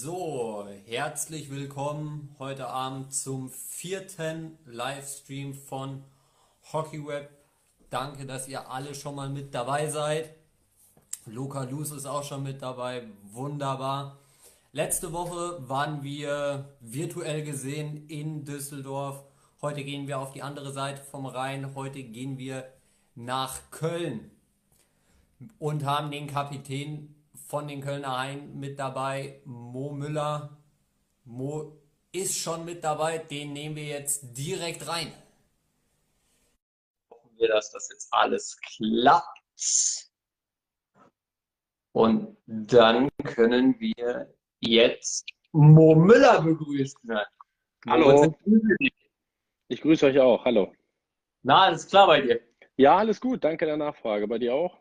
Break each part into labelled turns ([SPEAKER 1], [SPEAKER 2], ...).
[SPEAKER 1] So, herzlich willkommen heute Abend zum vierten Livestream von HockeyWeb. Danke, dass ihr alle schon mal mit dabei seid. Luca Luz ist auch schon mit dabei. Wunderbar. Letzte Woche waren wir virtuell gesehen in Düsseldorf. Heute gehen wir auf die andere Seite vom Rhein. Heute gehen wir nach Köln und haben den Kapitän von den Kölner Hain mit dabei, Mo Müller. Mo ist schon mit dabei, den nehmen wir jetzt direkt rein. Hoffen wir, dass das jetzt alles klappt. Und dann können wir jetzt Mo Müller begrüßen.
[SPEAKER 2] Hallo. Ich grüße euch auch. Hallo.
[SPEAKER 1] Na, alles klar bei dir?
[SPEAKER 2] Ja, alles gut. Danke der Nachfrage. Bei dir auch?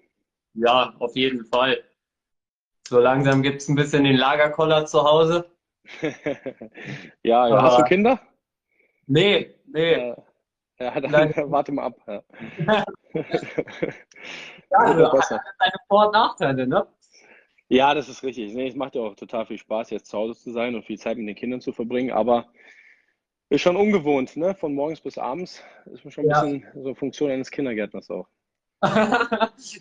[SPEAKER 1] Ja, auf jeden Fall. So langsam gibt es ein bisschen den Lagerkoller zu Hause.
[SPEAKER 2] ja, ja. hast du Kinder?
[SPEAKER 1] Nee, nee. Ja,
[SPEAKER 2] dann warte mal ab. Ja,
[SPEAKER 1] ja also, besser. deine Vor- und Nachteile, ne?
[SPEAKER 2] Ja, das ist richtig. Nee, es macht ja auch total viel Spaß, jetzt zu Hause zu sein und viel Zeit mit den Kindern zu verbringen, aber ist schon ungewohnt, ne? Von morgens bis abends ist schon ein ja. bisschen so Funktion eines Kindergärtners auch.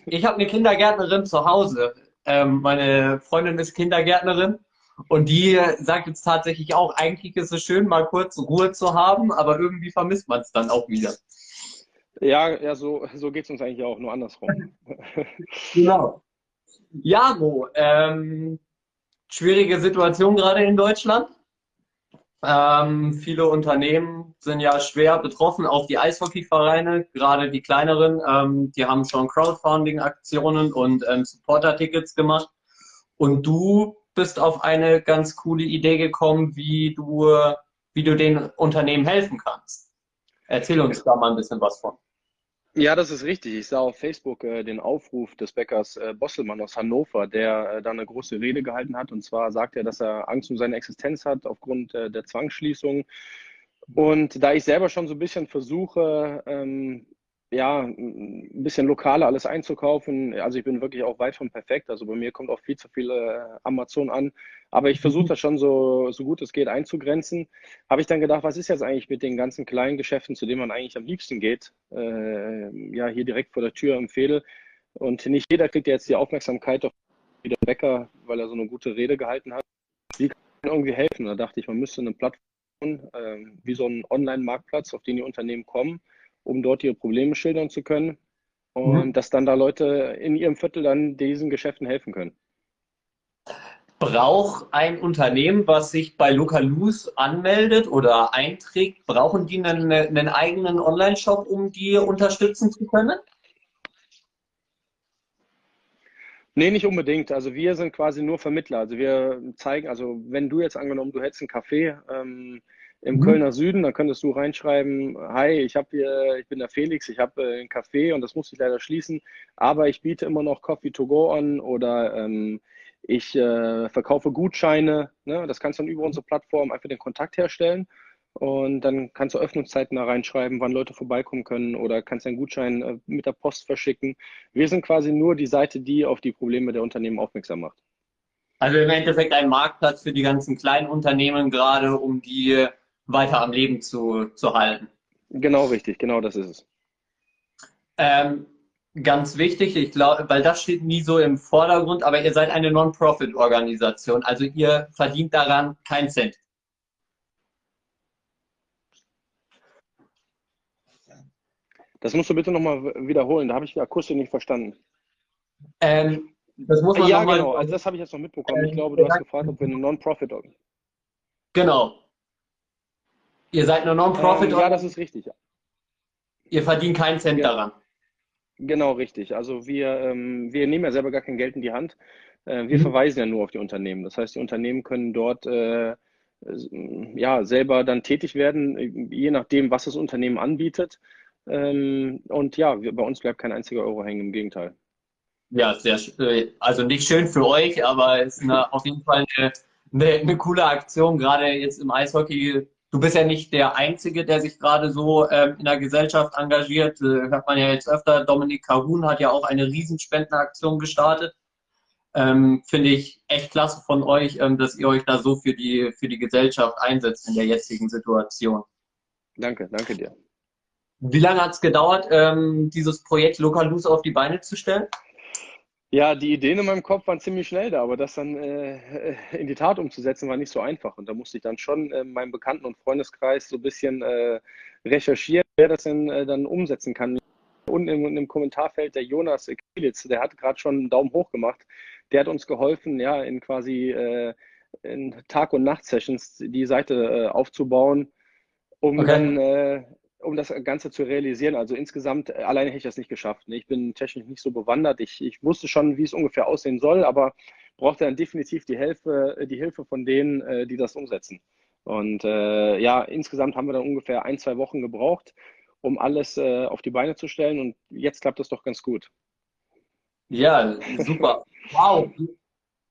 [SPEAKER 1] ich habe eine Kindergärtnerin zu Hause. Ähm, meine Freundin ist Kindergärtnerin und die sagt jetzt tatsächlich auch, eigentlich ist es schön, mal kurz Ruhe zu haben, aber irgendwie vermisst man es dann auch wieder.
[SPEAKER 2] Ja, ja so, so geht es uns eigentlich auch, nur andersrum.
[SPEAKER 1] genau. Ja, Mo, ähm, schwierige Situation gerade in Deutschland. Ähm, viele Unternehmen sind ja schwer betroffen, auch die Eishockeyvereine, gerade die kleineren, ähm, die haben schon Crowdfunding-Aktionen und ähm, Supporter-Tickets gemacht. Und du bist auf eine ganz coole Idee gekommen, wie du, wie du den Unternehmen helfen kannst. Erzähl uns da mal ein bisschen was von.
[SPEAKER 2] Ja, das ist richtig. Ich sah auf Facebook äh, den Aufruf des Bäckers äh, Bosselmann aus Hannover, der äh, da eine große Rede gehalten hat. Und zwar sagt er, dass er Angst um seine Existenz hat aufgrund äh, der Zwangsschließung. Und da ich selber schon so ein bisschen versuche, ähm, ja, ein bisschen lokaler alles einzukaufen. Also ich bin wirklich auch weit von perfekt. Also bei mir kommt auch viel zu viel äh, Amazon an. Aber ich versuche mhm. das schon so, so gut es geht einzugrenzen. Habe ich dann gedacht, was ist jetzt eigentlich mit den ganzen kleinen Geschäften, zu denen man eigentlich am liebsten geht? Äh, ja, hier direkt vor der Tür im Fädel. Und nicht jeder kriegt jetzt die Aufmerksamkeit auf der Bäcker, weil er so eine gute Rede gehalten hat. Wie kann man irgendwie helfen? Da dachte ich, man müsste eine Plattform, äh, wie so einen Online-Marktplatz, auf den die Unternehmen kommen, um dort ihre Probleme schildern zu können und mhm. dass dann da Leute in ihrem Viertel dann diesen Geschäften helfen können.
[SPEAKER 1] Braucht ein Unternehmen, was sich bei Localus anmeldet oder einträgt, brauchen die einen, einen eigenen Online-Shop, um die unterstützen zu können?
[SPEAKER 2] Nee, nicht unbedingt. Also wir sind quasi nur Vermittler. Also wir zeigen, also wenn du jetzt angenommen, du hättest einen Café, ähm, im mhm. Kölner Süden, dann könntest du reinschreiben, hi, ich habe hier, ich bin der Felix, ich habe äh, ein Café und das muss ich leider schließen, aber ich biete immer noch Coffee to go an oder ähm, ich äh, verkaufe Gutscheine. Ne? Das kannst du dann über unsere Plattform einfach den Kontakt herstellen und dann kannst du Öffnungszeiten da reinschreiben, wann Leute vorbeikommen können oder kannst einen Gutschein äh, mit der Post verschicken. Wir sind quasi nur die Seite, die auf die Probleme der Unternehmen aufmerksam macht.
[SPEAKER 1] Also im Endeffekt ein Marktplatz für die ganzen kleinen Unternehmen gerade, um die weiter am Leben zu, zu halten.
[SPEAKER 2] Genau richtig, genau das ist es.
[SPEAKER 1] Ähm, ganz wichtig, ich glaube, weil das steht nie so im Vordergrund, aber ihr seid eine Non-Profit-Organisation, also ihr verdient daran keinen Cent.
[SPEAKER 2] Das musst du bitte nochmal wiederholen, da habe ich die Akustisch nicht verstanden.
[SPEAKER 1] Ähm, das muss man
[SPEAKER 2] ja, genau, also das habe ich jetzt noch mitbekommen. ich glaube, du hast gefragt, ob wir eine Non-Profit-Organisation
[SPEAKER 1] Genau, Ihr seid eine Non-Profit?
[SPEAKER 2] Ähm, ja, das ist richtig.
[SPEAKER 1] Ihr verdient keinen Cent ja. daran.
[SPEAKER 2] Genau, richtig. Also wir, ähm, wir nehmen ja selber gar kein Geld in die Hand. Äh, wir mhm. verweisen ja nur auf die Unternehmen. Das heißt, die Unternehmen können dort äh, ja, selber dann tätig werden, je nachdem, was das Unternehmen anbietet. Ähm, und ja, wir, bei uns bleibt kein einziger Euro hängen, im Gegenteil.
[SPEAKER 1] Ja, sehr, äh, also nicht schön für euch, aber es ist eine, auf jeden Fall eine, eine, eine coole Aktion, gerade jetzt im Eishockey Du bist ja nicht der Einzige, der sich gerade so ähm, in der Gesellschaft engagiert. Äh, hört man ja jetzt öfter. Dominik Kahun hat ja auch eine Riesenspendenaktion gestartet. Ähm, Finde ich echt klasse von euch, ähm, dass ihr euch da so für die, für die Gesellschaft einsetzt in der jetzigen Situation.
[SPEAKER 2] Danke, danke dir.
[SPEAKER 1] Wie lange hat es gedauert, ähm, dieses Projekt Local Loose auf die Beine zu stellen?
[SPEAKER 2] Ja, die Ideen in meinem Kopf waren ziemlich schnell da, aber das dann äh, in die Tat umzusetzen war nicht so einfach. Und da musste ich dann schon in meinem Bekannten- und Freundeskreis so ein bisschen äh, recherchieren, wer das denn äh, dann umsetzen kann. Unten im, im Kommentarfeld der Jonas Kielitz, der hat gerade schon einen Daumen hoch gemacht. Der hat uns geholfen, ja, in quasi äh, in Tag- und Nacht-Sessions die Seite äh, aufzubauen, um okay. dann äh, um das Ganze zu realisieren. Also insgesamt, äh, alleine hätte ich das nicht geschafft. Ne? Ich bin technisch nicht so bewandert. Ich, ich wusste schon, wie es ungefähr aussehen soll, aber brauchte dann definitiv die Hilfe, äh, die Hilfe von denen, äh, die das umsetzen. Und äh, ja, insgesamt haben wir dann ungefähr ein, zwei Wochen gebraucht, um alles äh, auf die Beine zu stellen. Und jetzt klappt das doch ganz gut.
[SPEAKER 1] Ja, super. wow.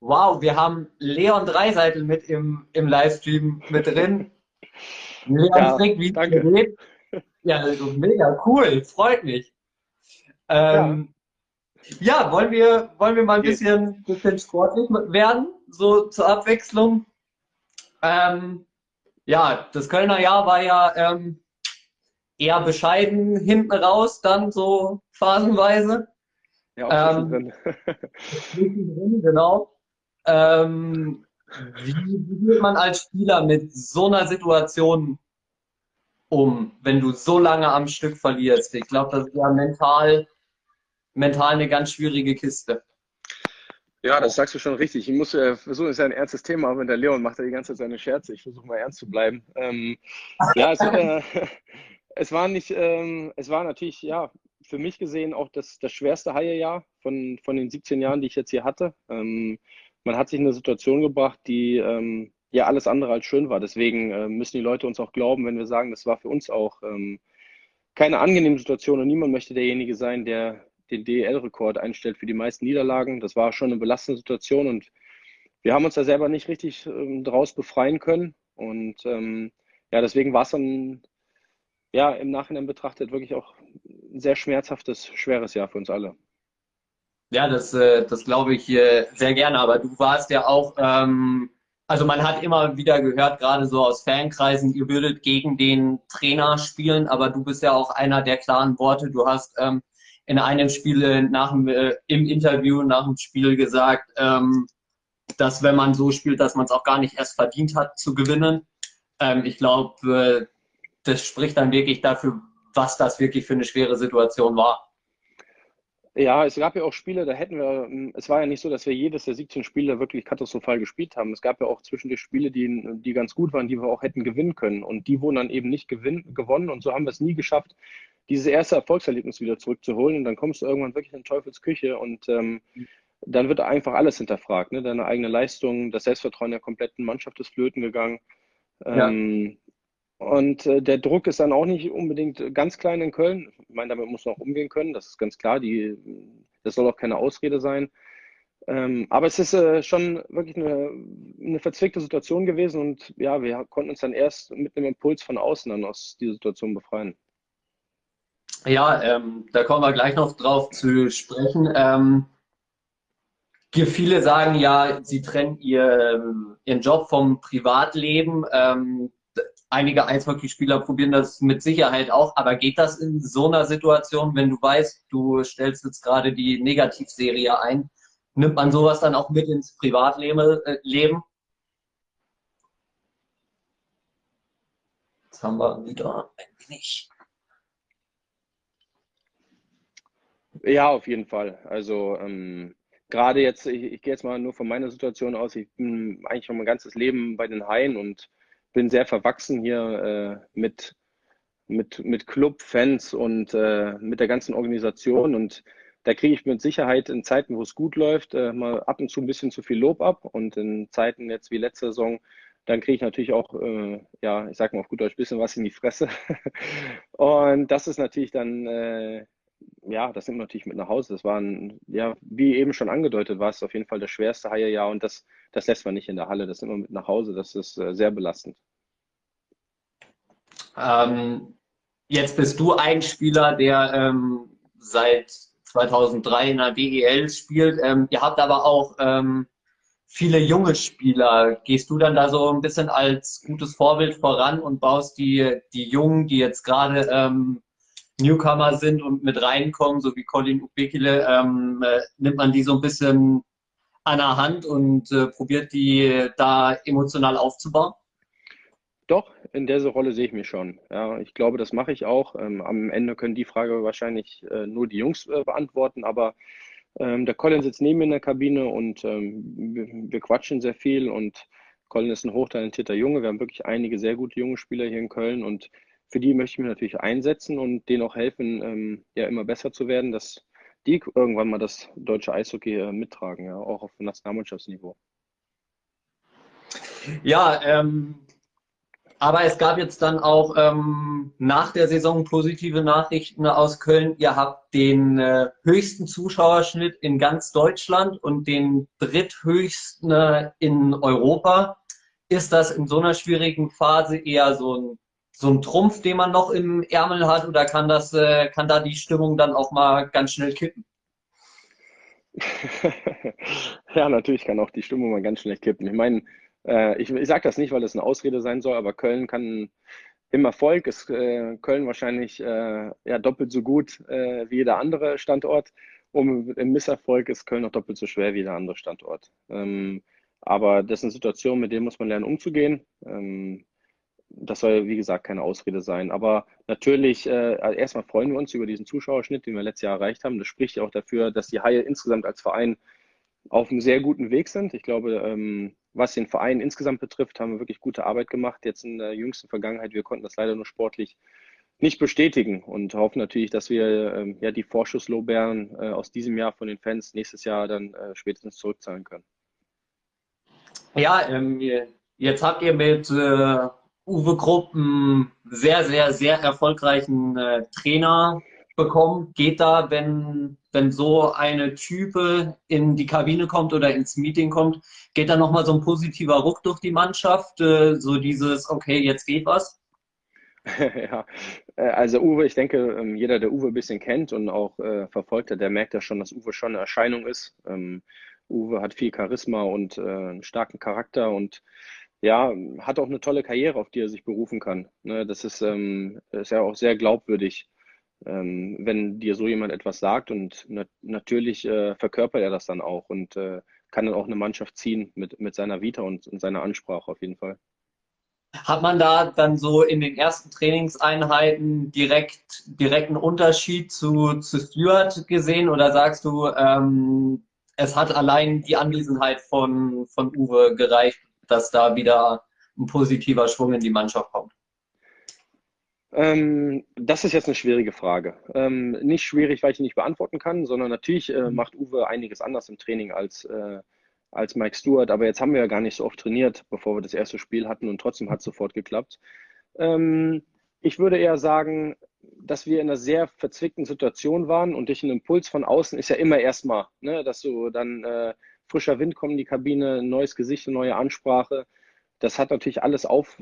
[SPEAKER 1] Wow, wir haben Leon Dreiseitel mit im, im Livestream mit drin. Leon ja, fragt, wie es geht. Ja, also mega cool, freut mich. Ähm, ja. ja. wollen, wir, wollen wir mal ein bisschen, bisschen sportlich werden, so zur Abwechslung? Ähm, ja, das Kölner Jahr war ja ähm, eher bescheiden hinten raus, dann so phasenweise. Ja, auch ähm, drin, genau. Ähm, wie, wie geht man als Spieler mit so einer Situation um, wenn du so lange am Stück verlierst? Ich glaube, das ist ja mental, mental eine ganz schwierige Kiste.
[SPEAKER 2] Ja, das sagst du schon richtig. Ich muss äh, versuchen, es ist ja ein ernstes Thema, aber der Leon macht ja die ganze Zeit seine Scherze. Ich versuche mal ernst zu bleiben. Ähm, ja, es, äh, es, war nicht, ähm, es war natürlich, ja, für mich gesehen auch das, das schwerste Haie-Jahr von, von den 17 Jahren, die ich jetzt hier hatte. Ähm, man hat sich in eine Situation gebracht, die ähm, ja alles andere als schön war. Deswegen äh, müssen die Leute uns auch glauben, wenn wir sagen, das war für uns auch ähm, keine angenehme Situation und niemand möchte derjenige sein, der den DEL-Rekord einstellt für die meisten Niederlagen. Das war schon eine belastende Situation und wir haben uns da selber nicht richtig ähm, draus befreien können. Und ähm, ja, deswegen war es dann ja im Nachhinein betrachtet wirklich auch ein sehr schmerzhaftes, schweres Jahr für uns alle.
[SPEAKER 1] Ja, das, äh, das glaube ich äh, sehr gerne. Aber du warst ja auch ähm, also man hat immer wieder gehört, gerade so aus Fankreisen, ihr würdet gegen den Trainer spielen, aber du bist ja auch einer der klaren Worte. Du hast ähm, in einem Spiel nach dem, äh, im Interview nach dem Spiel gesagt, ähm, dass wenn man so spielt, dass man es auch gar nicht erst verdient hat zu gewinnen. Ähm, ich glaube, äh, das spricht dann wirklich dafür, was das wirklich für eine schwere Situation war.
[SPEAKER 2] Ja, es gab ja auch Spiele, da hätten wir, hm, es war ja nicht so, dass wir jedes der 17 Spiele wirklich katastrophal gespielt haben. Es gab ja auch zwischendurch Spiele, die, die ganz gut waren, die wir auch hätten gewinnen können. Und die wurden dann eben nicht gewinn, gewonnen. Und so haben wir es nie geschafft, dieses erste Erfolgserlebnis wieder zurückzuholen. Und dann kommst du irgendwann wirklich in Teufelsküche und ähm, dann wird einfach alles hinterfragt. Ne? Deine eigene Leistung, das Selbstvertrauen der kompletten Mannschaft ist flöten gegangen. Ähm, und äh, der Druck ist dann auch nicht unbedingt ganz klein in Köln. Ich meine, damit muss man auch umgehen können, das ist ganz klar. Die, das soll auch keine Ausrede sein. Ähm, aber es ist äh, schon wirklich eine, eine verzwickte Situation gewesen und ja, wir konnten uns dann erst mit einem Impuls von außen dann aus dieser Situation befreien.
[SPEAKER 1] Ja, ähm, da kommen wir gleich noch drauf zu sprechen. Ähm, viele sagen ja, sie trennen ihr, ihren Job vom Privatleben. Einige Eishockeyspieler probieren das mit Sicherheit auch, aber geht das in so einer Situation, wenn du weißt, du stellst jetzt gerade die Negativserie ein, nimmt man sowas dann auch mit ins Privatleben? Äh, Jetzt haben wir wieder ein wenig.
[SPEAKER 2] Ja, auf jeden Fall. Also ähm, gerade jetzt, ich, ich gehe jetzt mal nur von meiner Situation aus. Ich bin eigentlich schon mein ganzes Leben bei den Haien und bin sehr verwachsen hier äh, mit, mit, mit Club, Fans und äh, mit der ganzen Organisation. Und da kriege ich mit Sicherheit in Zeiten, wo es gut läuft, äh, mal ab und zu ein bisschen zu viel Lob ab. Und in Zeiten jetzt wie letzte Saison, dann kriege ich natürlich auch, äh, ja, ich sage mal auf gut Deutsch, ein bisschen was in die Fresse. und das ist natürlich dann, äh, ja, das nimmt man natürlich mit nach Hause. Das war ein, ja, wie eben schon angedeutet, war es auf jeden Fall das schwerste Haie-Jahr und das, das lässt man nicht in der Halle. Das nimmt man mit nach Hause. Das ist äh, sehr belastend.
[SPEAKER 1] Ähm, jetzt bist du ein Spieler, der ähm, seit 2003 in der DEL spielt. Ähm, ihr habt aber auch ähm, viele junge Spieler. Gehst du dann da so ein bisschen als gutes Vorbild voran und baust die, die Jungen, die jetzt gerade ähm, Newcomer sind und mit reinkommen, so wie Colin Ubekile, ähm, äh, nimmt man die so ein bisschen an der Hand und äh, probiert die da emotional aufzubauen?
[SPEAKER 2] Doch, in dieser Rolle sehe ich mich schon. Ja, ich glaube, das mache ich auch. Ähm, am Ende können die Frage wahrscheinlich äh, nur die Jungs äh, beantworten, aber ähm, der Colin sitzt neben mir in der Kabine und ähm, wir, quatschen sehr viel und Colin ist ein hochtalentierter Junge. Wir haben wirklich einige sehr gute junge Spieler hier in Köln und für die möchte ich mich natürlich einsetzen und denen auch helfen, ähm, ja immer besser zu werden, dass die irgendwann mal das deutsche Eishockey äh, mittragen, ja, auch auf Nationalmannschaftsniveau.
[SPEAKER 1] Ja, ähm, aber es gab jetzt dann auch ähm, nach der Saison positive Nachrichten aus Köln. Ihr habt den äh, höchsten Zuschauerschnitt in ganz Deutschland und den dritthöchsten äh, in Europa. Ist das in so einer schwierigen Phase eher so ein, so ein Trumpf, den man noch im Ärmel hat, oder kann, das, äh, kann da die Stimmung dann auch mal ganz schnell kippen?
[SPEAKER 2] ja, natürlich kann auch die Stimmung mal ganz schnell kippen. Ich meine, äh, ich, ich sage das nicht, weil es eine Ausrede sein soll, aber Köln kann im Erfolg ist äh, Köln wahrscheinlich äh, ja, doppelt so gut äh, wie jeder andere Standort. Um, Im Misserfolg ist Köln noch doppelt so schwer wie jeder andere Standort. Ähm, aber das sind Situationen, mit denen muss man lernen umzugehen. Ähm, das soll, wie gesagt, keine Ausrede sein. Aber natürlich, äh, erstmal freuen wir uns über diesen Zuschauerschnitt, den wir letztes Jahr erreicht haben. Das spricht ja auch dafür, dass die Haie insgesamt als Verein auf einem sehr guten Weg sind. Ich glaube, ähm, was den Verein insgesamt betrifft, haben wir wirklich gute Arbeit gemacht. Jetzt in der jüngsten Vergangenheit, wir konnten das leider nur sportlich nicht bestätigen und hoffen natürlich, dass wir ähm, ja die Vorschusslorbeeren äh, aus diesem Jahr von den Fans nächstes Jahr dann äh, spätestens zurückzahlen können.
[SPEAKER 1] Ja, ähm, jetzt habt ihr mit äh, Uwe Krupp einen sehr, sehr, sehr erfolgreichen äh, Trainer bekommen. Geht da, wenn wenn so eine Type in die Kabine kommt oder ins Meeting kommt, geht da nochmal so ein positiver Ruck durch die Mannschaft, äh, so dieses, okay, jetzt geht was?
[SPEAKER 2] ja, äh, also Uwe, ich denke, ähm, jeder, der Uwe ein bisschen kennt und auch äh, verfolgt hat, der merkt ja schon, dass Uwe schon eine Erscheinung ist. Ähm, Uwe hat viel Charisma und äh, einen starken Charakter und ja, hat auch eine tolle Karriere, auf die er sich berufen kann. Ne, das ist, ähm, ist ja auch sehr glaubwürdig ähm, wenn dir so jemand etwas sagt und nat natürlich äh, verkörpert er das dann auch und äh, kann dann auch eine Mannschaft ziehen mit, mit seiner Vita und, und seiner Ansprache auf jeden Fall.
[SPEAKER 1] Hat man da dann so in den ersten Trainingseinheiten direkt, einen Unterschied zu, zu Stuart gesehen oder sagst du, ähm, es hat allein die Anwesenheit von, von Uwe gereicht, dass da wieder ein positiver Schwung in die Mannschaft kommt?
[SPEAKER 2] Ähm, das ist jetzt eine schwierige Frage. Ähm, nicht schwierig, weil ich ihn nicht beantworten kann, sondern natürlich äh, mhm. macht Uwe einiges anders im Training als, äh, als Mike Stewart. Aber jetzt haben wir ja gar nicht so oft trainiert, bevor wir das erste Spiel hatten und trotzdem hat es sofort geklappt. Ähm, ich würde eher sagen, dass wir in einer sehr verzwickten Situation waren und durch einen Impuls von außen ist ja immer erstmal, ne, dass so dann äh, frischer Wind kommt in die Kabine, neues Gesicht, neue Ansprache das hat natürlich alles auf,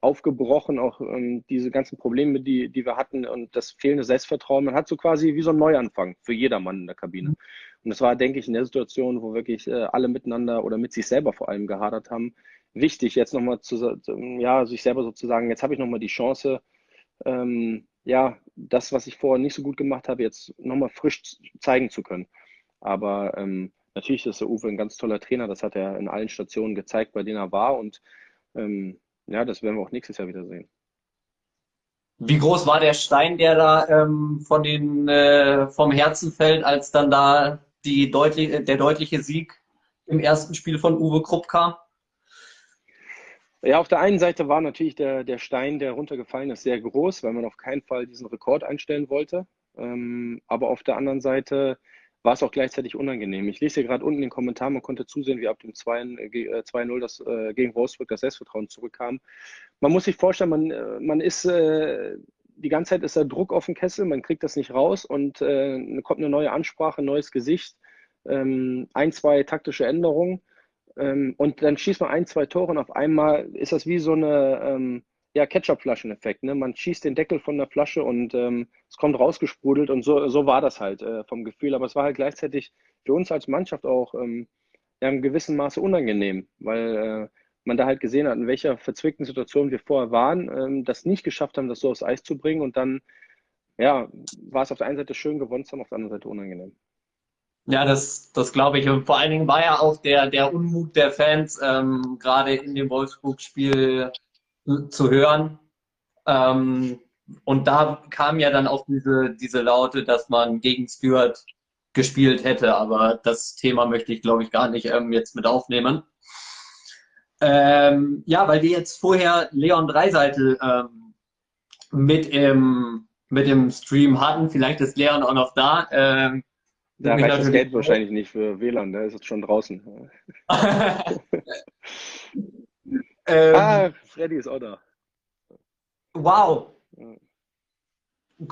[SPEAKER 2] aufgebrochen, auch ähm, diese ganzen Probleme, die, die wir hatten und das fehlende Selbstvertrauen. Man hat so quasi wie so ein Neuanfang für jedermann in der Kabine. Und das war, denke ich, in der Situation, wo wirklich äh, alle miteinander oder mit sich selber vor allem gehadert haben, wichtig, jetzt nochmal zu, ja, sich selber sozusagen, jetzt habe ich nochmal die Chance, ähm, ja, das, was ich vorher nicht so gut gemacht habe, jetzt nochmal frisch zeigen zu können. Aber ähm, natürlich ist der Uwe ein ganz toller Trainer, das hat er in allen Stationen gezeigt, bei denen er war und ähm, ja, das werden wir auch nächstes Jahr wieder sehen.
[SPEAKER 1] Wie groß war der Stein, der da ähm, von den, äh, vom Herzen fällt, als dann da die deutlich, der deutliche Sieg im ersten Spiel von Uwe Krupp kam?
[SPEAKER 2] Ja, auf der einen Seite war natürlich der, der Stein, der runtergefallen ist, sehr groß, weil man auf keinen Fall diesen Rekord einstellen wollte. Ähm, aber auf der anderen Seite war es auch gleichzeitig unangenehm. Ich lese hier gerade unten den Kommentar, man konnte zusehen, wie ab dem 2-0 äh, das äh, gegen Wolfsburg das Selbstvertrauen zurückkam. Man muss sich vorstellen, man, äh, man ist äh, die ganze Zeit ist da Druck auf dem Kessel, man kriegt das nicht raus und äh, kommt eine neue Ansprache, ein neues Gesicht, ähm, ein, zwei taktische Änderungen ähm, und dann schießt man ein, zwei Tore und auf einmal ist das wie so eine, ähm, ja, Ketchup-Flaschen-Effekt. Ne? Man schießt den Deckel von der Flasche und ähm, es kommt rausgesprudelt und so, so war das halt äh, vom Gefühl. Aber es war halt gleichzeitig für uns als Mannschaft auch ähm, ja, in gewissem Maße unangenehm, weil äh, man da halt gesehen hat, in welcher verzwickten Situation wir vorher waren, ähm, das nicht geschafft haben, das so aufs Eis zu bringen und dann ja, war es auf der einen Seite schön gewonnen zu haben, auf der anderen Seite unangenehm.
[SPEAKER 1] Ja, das, das glaube ich. Und vor allen Dingen war ja auch der, der Unmut der Fans ähm, gerade in dem Wolfsburg-Spiel zu hören. Ähm, und da kam ja dann auch diese, diese Laute, dass man gegen Stewart gespielt hätte. Aber das Thema möchte ich, glaube ich, gar nicht ähm, jetzt mit aufnehmen. Ähm, ja, weil wir jetzt vorher Leon Dreiseitel ähm, mit, im, mit im Stream hatten. Vielleicht ist Leon auch noch da. Ähm,
[SPEAKER 2] da reicht das Geld wahrscheinlich nicht für WLAN, der ist jetzt schon draußen. ähm, ah, Freddy ist auch da.
[SPEAKER 1] Wow.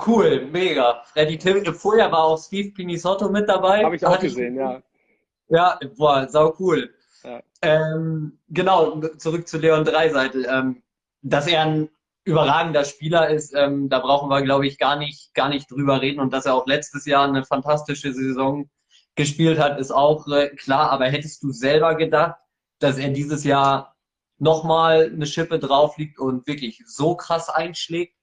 [SPEAKER 1] Cool, mega. Freddy Tim, vorher war auch Steve Pinisotto mit dabei.
[SPEAKER 2] Habe ich auch gesehen, ich, ja.
[SPEAKER 1] Ja, boah, sau cool. Ja. Ähm, genau, zurück zu Leon Dreiseitel. Ähm, dass er ein überragender Spieler ist, ähm, da brauchen wir, glaube ich, gar nicht, gar nicht drüber reden. Und dass er auch letztes Jahr eine fantastische Saison gespielt hat, ist auch äh, klar. Aber hättest du selber gedacht, dass er dieses Jahr nochmal eine Schippe drauf liegt und wirklich so krass einschlägt?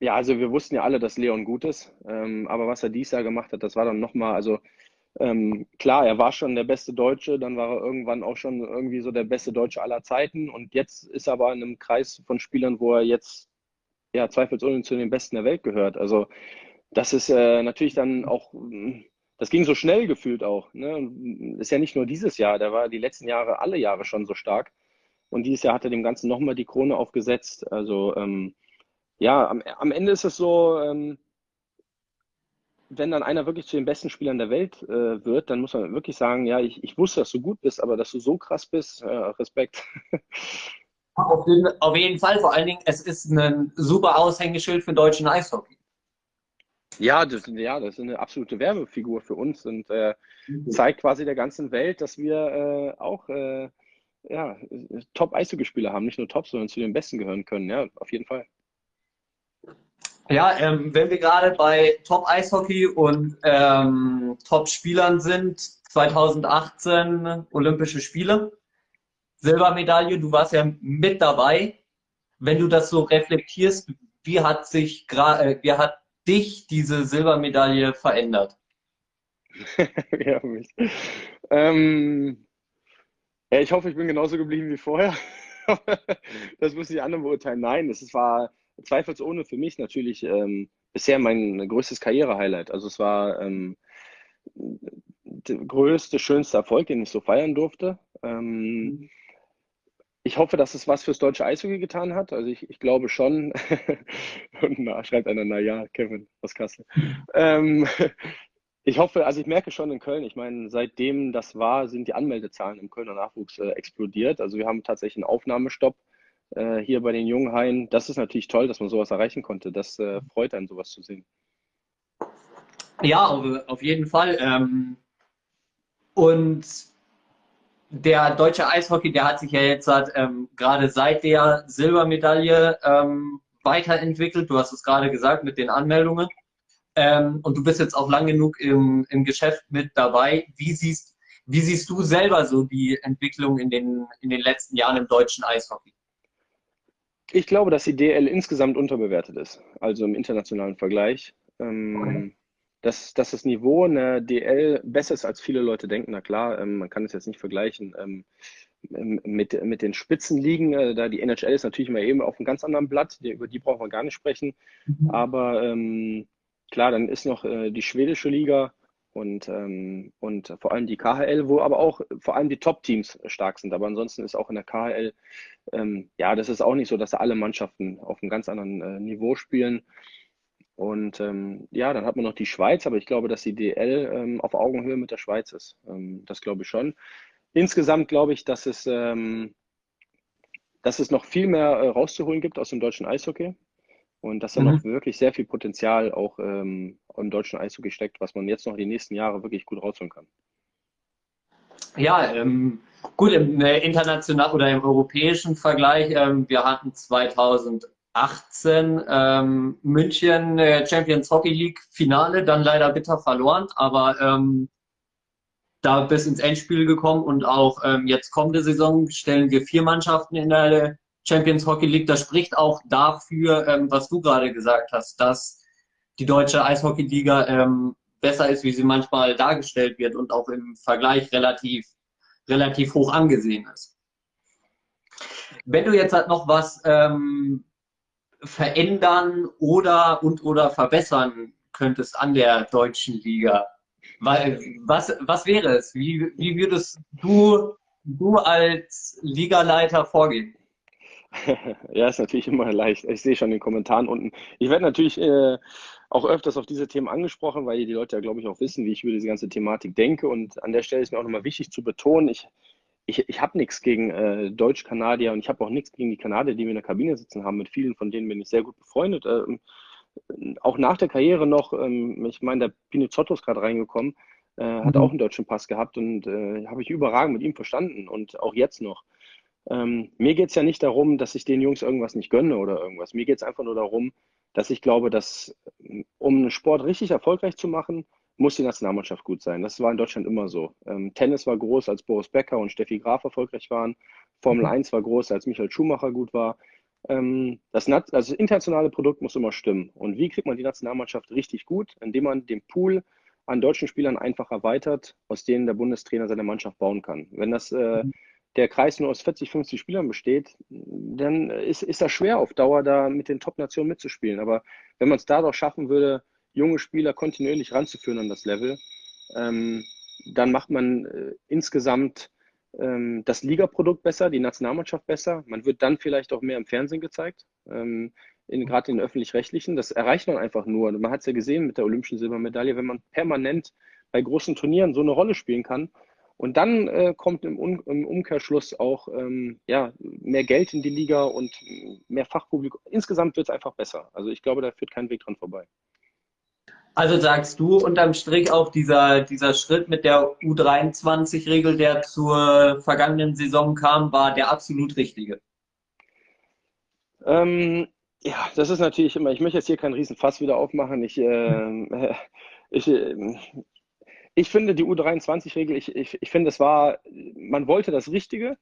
[SPEAKER 2] Ja, also wir wussten ja alle, dass Leon gut ist. Ähm, aber was er dieses Jahr gemacht hat, das war dann nochmal, also ähm, klar, er war schon der beste Deutsche, dann war er irgendwann auch schon irgendwie so der beste Deutsche aller Zeiten und jetzt ist er aber in einem Kreis von Spielern, wo er jetzt ja zweifelsohne zu den Besten der Welt gehört. Also das ist äh, natürlich dann auch, das ging so schnell gefühlt auch. Ne? Ist ja nicht nur dieses Jahr, der war die letzten Jahre, alle Jahre schon so stark. Und dieses Jahr hat er dem Ganzen nochmal die Krone aufgesetzt. Also ähm, ja, am, am, Ende ist es so, ähm, wenn dann einer wirklich zu den besten Spielern der Welt äh, wird, dann muss man wirklich sagen, ja, ich, ich wusste, dass du gut bist, aber dass du so krass bist, äh, Respekt.
[SPEAKER 1] Auf jeden, auf jeden, Fall, vor allen Dingen, es ist ein super Aushängeschild für deutschen Eishockey.
[SPEAKER 2] Ja, das, ja, das ist eine absolute Werbefigur für uns und äh, mhm. zeigt quasi der ganzen Welt, dass wir äh, auch äh, ja, Top-Eishockeyspieler haben, nicht nur Top, sondern zu den Besten gehören können. Ja, auf jeden Fall.
[SPEAKER 1] Ja, ähm, wenn wir gerade bei Top-Eishockey und ähm, Top-Spielern sind, 2018 Olympische Spiele, Silbermedaille, du warst ja mit dabei. Wenn du das so reflektierst, wie hat sich äh, wie hat dich diese Silbermedaille verändert?
[SPEAKER 2] ja, mich. Ähm, ja, ich hoffe, ich bin genauso geblieben wie vorher. das müssen die anderen beurteilen. Nein, es war zweifelsohne für mich natürlich ähm, bisher mein größtes Karriere-Highlight. Also es war ähm, der größte, schönste Erfolg, den ich so feiern durfte. Ähm, mhm. Ich hoffe, dass es was fürs deutsche Eishockey getan hat. Also ich, ich glaube schon. Und na, schreibt einer, na ja, Kevin aus Kassel. ähm, ich hoffe, also ich merke schon in Köln, ich meine, seitdem das war, sind die Anmeldezahlen im Kölner Nachwuchs äh, explodiert. Also wir haben tatsächlich einen Aufnahmestopp äh, hier bei den jungen Haien. Das ist natürlich toll, dass man sowas erreichen konnte. Das äh, freut einen, sowas zu sehen.
[SPEAKER 1] Ja, auf, auf jeden Fall. Ähm, und der deutsche Eishockey, der hat sich ja jetzt halt, ähm, gerade seit der Silbermedaille ähm, weiterentwickelt. Du hast es gerade gesagt mit den Anmeldungen. Ähm, und du bist jetzt auch lang genug im, im Geschäft mit dabei. Wie siehst, wie siehst du selber so die Entwicklung in den, in den letzten Jahren im deutschen Eishockey?
[SPEAKER 2] Ich glaube, dass die DL insgesamt unterbewertet ist, also im internationalen Vergleich. Ähm, okay. Dass, dass das Niveau in der DL besser ist, als viele Leute denken. Na klar, ähm, man kann es jetzt nicht vergleichen ähm, mit, mit den Spitzenligen. Äh, da die NHL ist natürlich mal eben auf einem ganz anderen Blatt, die, über die brauchen wir gar nicht sprechen. Mhm. Aber ähm, klar, dann ist noch äh, die schwedische Liga und, ähm, und vor allem die KHL, wo aber auch vor allem die Top-Teams stark sind. Aber ansonsten ist auch in der KHL, ähm, ja, das ist auch nicht so, dass alle Mannschaften auf einem ganz anderen äh, Niveau spielen. Und ähm, ja, dann hat man noch die Schweiz, aber ich glaube, dass die DL ähm, auf Augenhöhe mit der Schweiz ist. Ähm, das glaube ich schon. Insgesamt glaube ich, dass es, ähm, dass es noch viel mehr äh, rauszuholen gibt aus dem deutschen Eishockey und dass da mhm. noch wirklich sehr viel Potenzial auch ähm, im deutschen Eishockey steckt, was man jetzt noch die nächsten Jahre wirklich gut rausholen kann.
[SPEAKER 1] Ja, ähm, Gut, im äh, internationalen oder im europäischen Vergleich, wir hatten 2018 ähm, München äh, Champions Hockey League Finale, dann leider bitter verloren, aber ähm, da bis ins Endspiel gekommen und auch ähm, jetzt kommende Saison stellen wir vier Mannschaften in der Champions Hockey League. Das spricht auch dafür, ähm, was du gerade gesagt hast, dass die deutsche Eishockey-Liga ähm, besser ist, wie sie manchmal dargestellt wird und auch im Vergleich relativ, relativ hoch angesehen ist. Wenn du jetzt halt noch was ähm, verändern oder und oder verbessern könntest an der deutschen Liga, was, was wäre es? Wie, wie würdest du, du als Ligaleiter vorgehen?
[SPEAKER 2] ja, ist natürlich immer leicht. Ich sehe schon den Kommentaren unten. Ich werde natürlich äh, auch öfters auf diese Themen angesprochen, weil die Leute ja, glaube ich, auch wissen, wie ich über diese ganze Thematik denke. Und an der Stelle ist mir auch nochmal wichtig zu betonen, ich, ich, ich habe nichts gegen äh, Deutsch-Kanadier und ich habe auch nichts gegen die Kanadier, die wir in der Kabine sitzen haben. Mit vielen von denen bin ich sehr gut befreundet. Ähm, auch nach der Karriere noch, ähm, ich meine, der Pinizotto ist gerade reingekommen, äh, hat mhm. auch einen deutschen Pass gehabt und äh, habe ich überragend mit ihm verstanden und auch jetzt noch. Ähm, mir geht es ja nicht darum, dass ich den Jungs irgendwas nicht gönne oder irgendwas. Mir geht es einfach nur darum, dass ich glaube, dass um einen Sport richtig erfolgreich zu machen, muss die Nationalmannschaft gut sein. Das war in Deutschland immer so. Ähm, Tennis war groß, als Boris Becker und Steffi Graf erfolgreich waren. Formel mhm. 1 war groß, als Michael Schumacher gut war. Ähm, das, also das internationale Produkt muss immer stimmen. Und wie kriegt man die Nationalmannschaft richtig gut? Indem man den Pool an deutschen Spielern einfach erweitert, aus denen der Bundestrainer seine Mannschaft bauen kann. Wenn das äh, mhm der Kreis nur aus 40, 50 Spielern besteht, dann ist, ist das schwer auf Dauer da mit den Top-Nationen mitzuspielen. Aber wenn man es da doch schaffen würde, junge Spieler kontinuierlich ranzuführen an das Level, ähm, dann macht man äh, insgesamt ähm, das Ligaprodukt besser, die Nationalmannschaft besser. Man wird dann vielleicht auch mehr im Fernsehen gezeigt, ähm, gerade in den öffentlich-rechtlichen. Das erreicht man einfach nur. Man hat es ja gesehen mit der Olympischen Silbermedaille, wenn man permanent bei großen Turnieren so eine Rolle spielen kann, und dann äh, kommt im, um im, Umkehrschluss auch ähm, ja, mehr Geld in die Liga und mehr Fachpublikum. Insgesamt wird es einfach besser. Also ich glaube, da führt kein Weg dran vorbei.
[SPEAKER 1] Also sagst du unterm Strich auch dieser, dieser Schritt mit der U23-Regel, der zur vergangenen Saison kam, war der absolut richtige?
[SPEAKER 2] Ähm, ja, das ist natürlich immer, ich möchte jetzt hier keinen Riesenfass wieder aufmachen. Ich, äh, ich, äh, ich finde die U23-Regel, ich, ich, ich finde, es war, man wollte das Richtige,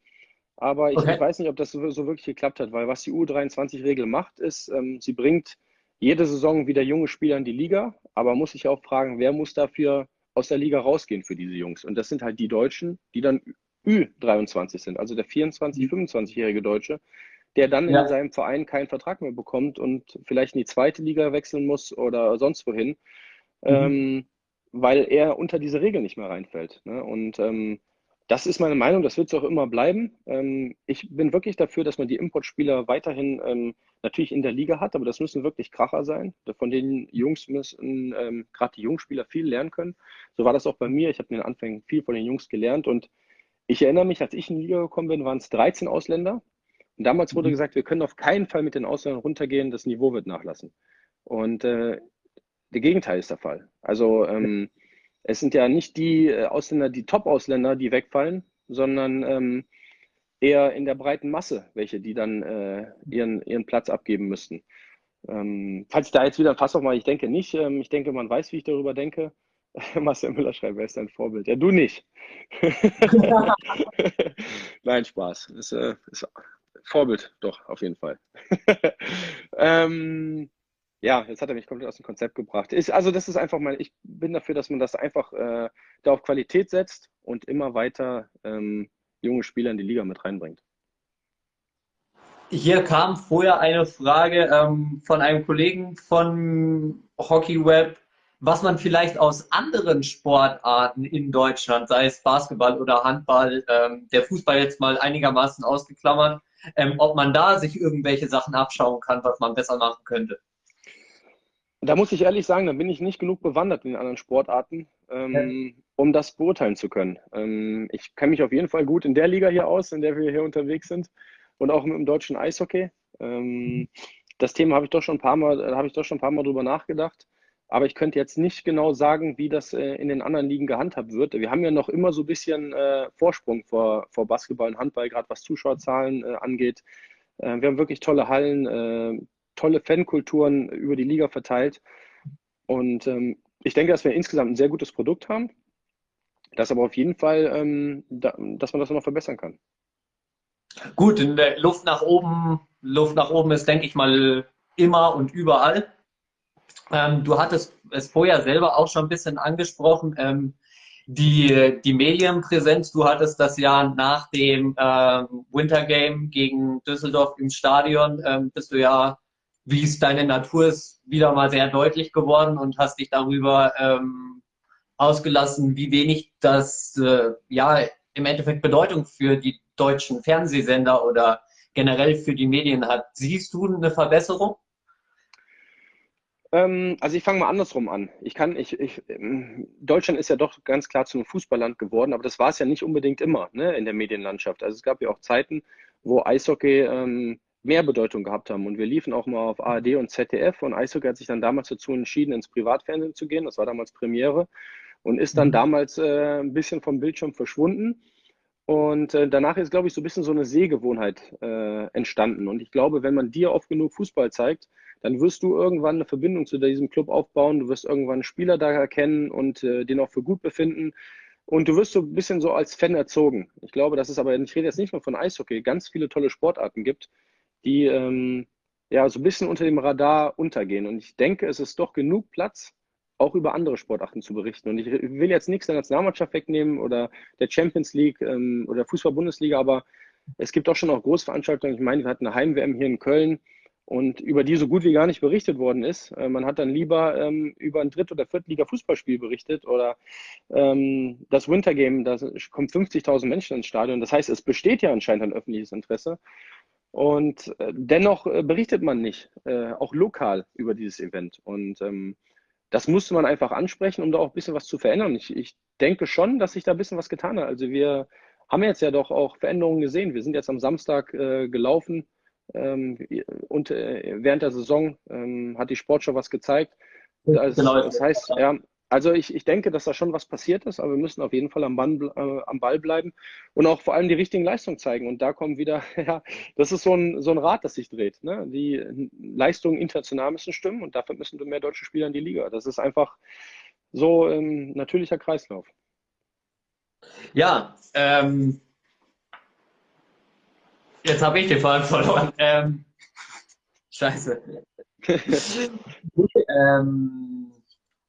[SPEAKER 2] aber ich, okay. ich, weiß nicht, ob das so, so, wirklich geklappt hat, weil was die U23-Regel macht, ist, ähm, sie bringt jede Saison wieder junge Spieler in die Liga, aber muss sich auch fragen, wer muss dafür aus der Liga rausgehen für diese Jungs? Und das sind halt die Deutschen, die dann Ü23 sind, also der 24-, 25-jährige Deutsche, der dann ja. in seinem Verein keinen Vertrag mehr bekommt und vielleicht in die zweite Liga wechseln muss oder sonst wohin. Mhm. Ähm, weil er unter diese Regel nicht mehr reinfällt. Ne? Und ähm, das ist meine Meinung, das wird es auch immer bleiben. Ähm, ich bin wirklich dafür, dass man die Importspieler weiterhin ähm, natürlich in der Liga hat, aber das müssen wirklich Kracher sein. Von den Jungs müssen ähm, gerade die Jungspieler viel lernen können. So war das auch bei mir. Ich habe in den Anfängen viel von den Jungs gelernt und ich erinnere mich, als ich in die Liga gekommen bin, waren es 13 Ausländer. Und damals wurde mhm. gesagt, wir können auf keinen Fall mit den Ausländern runtergehen, das Niveau wird nachlassen. Und äh, der Gegenteil ist der Fall. Also ähm, es sind ja nicht die äh, Ausländer, die Top-Ausländer, die wegfallen, sondern ähm, eher in der breiten Masse, welche die dann äh, ihren, ihren Platz abgeben müssten. Ähm, falls ich da jetzt wieder ein Fass aufmache, ich denke nicht. Ähm, ich denke, man weiß, wie ich darüber denke. Marcel Müller schreibt, wer ist dein Vorbild? Ja, du nicht. Nein, Spaß. Ist, äh, ist Vorbild, doch, auf jeden Fall. ähm, ja, jetzt hat er mich komplett aus dem Konzept gebracht. Ist, also das ist einfach mal, ich bin dafür, dass man das einfach äh, da auf Qualität setzt und immer weiter ähm, junge Spieler in die Liga mit reinbringt.
[SPEAKER 1] Hier kam vorher eine Frage ähm, von einem Kollegen von HockeyWeb, was man vielleicht aus anderen Sportarten in Deutschland, sei es Basketball oder Handball, ähm, der Fußball jetzt mal einigermaßen ausgeklammert, ähm, ob man da sich irgendwelche Sachen abschauen kann, was man besser machen könnte.
[SPEAKER 2] Da muss ich ehrlich sagen, da bin ich nicht genug bewandert in den anderen Sportarten, ähm, ja. um das beurteilen zu können. Ähm, ich kenne mich auf jeden Fall gut in der Liga hier aus, in der wir hier unterwegs sind und auch im deutschen Eishockey. Ähm, das Thema habe ich doch schon ein paar Mal, da habe ich doch schon ein paar Mal drüber nachgedacht. Aber ich könnte jetzt nicht genau sagen, wie das äh, in den anderen Ligen gehandhabt wird. Wir haben ja noch immer so ein bisschen äh, Vorsprung vor, vor Basketball und Handball, gerade was Zuschauerzahlen äh, angeht. Äh, wir haben wirklich tolle Hallen, äh, tolle Fankulturen über die Liga verteilt. Und ähm, ich denke, dass wir insgesamt ein sehr gutes Produkt haben. Das aber auf jeden Fall, ähm, da, dass man das noch verbessern kann.
[SPEAKER 1] Gut, in der Luft nach oben, Luft nach oben ist, denke ich mal, immer und überall. Ähm, du hattest es vorher selber auch schon ein bisschen angesprochen. Ähm, die, die Medienpräsenz, du hattest das ja nach dem ähm, Winter Game gegen Düsseldorf im Stadion, ähm, bist du ja, wie es deine Natur ist, wieder mal sehr deutlich geworden und hast dich darüber ähm, ausgelassen, wie wenig das äh, ja im Endeffekt Bedeutung für die deutschen Fernsehsender oder generell für die Medien hat. Siehst du eine Verbesserung?
[SPEAKER 2] Ähm, also ich fange mal andersrum an. Ich kann, ich, ich, ähm, Deutschland ist ja doch ganz klar zu einem Fußballland geworden, aber das war es ja nicht unbedingt immer ne, in der Medienlandschaft. Also es gab ja auch Zeiten, wo Eishockey ähm, mehr Bedeutung gehabt haben. Und wir liefen auch mal auf ARD und ZDF und Eishockey hat sich dann damals dazu entschieden, ins Privatfernsehen zu gehen. Das war damals Premiere und ist dann mhm. damals äh, ein bisschen vom Bildschirm verschwunden. Und äh, danach ist, glaube ich, so ein bisschen so eine Sehgewohnheit äh, entstanden. Und ich glaube, wenn man dir oft genug Fußball zeigt, dann wirst du irgendwann eine Verbindung zu diesem Club aufbauen. Du wirst irgendwann einen Spieler da erkennen und äh, den auch für gut befinden. Und du wirst so ein bisschen so als Fan erzogen. Ich glaube, dass es aber, ich rede jetzt nicht nur von Eishockey, ganz viele tolle Sportarten gibt, die ähm, ja so ein bisschen unter dem Radar untergehen. Und ich denke, es ist doch genug Platz, auch über andere Sportarten zu berichten. Und ich will jetzt nichts der Nationalmannschaft wegnehmen oder der Champions League ähm, oder Fußball-Bundesliga, aber es gibt auch schon auch Großveranstaltungen. Ich meine, wir hatten eine Heim-WM hier in Köln und über die so gut wie gar nicht berichtet worden ist. Äh, man hat dann lieber ähm, über ein Dritt- oder Viertliga-Fußballspiel berichtet oder ähm, das Wintergame, da kommen 50.000 Menschen ins Stadion. Das heißt, es besteht ja anscheinend ein öffentliches Interesse. Und äh, dennoch äh, berichtet man nicht, äh, auch lokal über dieses Event. Und ähm, das musste man einfach ansprechen, um da auch ein bisschen was zu verändern. Ich, ich denke schon, dass sich da ein bisschen was getan hat. Also wir haben jetzt ja doch auch Veränderungen gesehen. Wir sind jetzt am Samstag äh, gelaufen ähm, und äh, während der Saison ähm, hat die Sportschau was gezeigt. Also, genau. Das heißt, ja, also ich, ich denke, dass da schon was passiert ist, aber wir müssen auf jeden Fall am, Band, äh, am Ball bleiben und auch vor allem die richtigen Leistungen zeigen. Und da kommen wieder, ja, das ist so ein, so ein Rad, das sich dreht. Ne? Die Leistungen international müssen stimmen und dafür müssen mehr deutsche Spieler in die Liga. Das ist einfach so ein ähm, natürlicher Kreislauf.
[SPEAKER 1] Ja, ähm, jetzt habe ich den Faden verloren. Ähm, scheiße. ähm,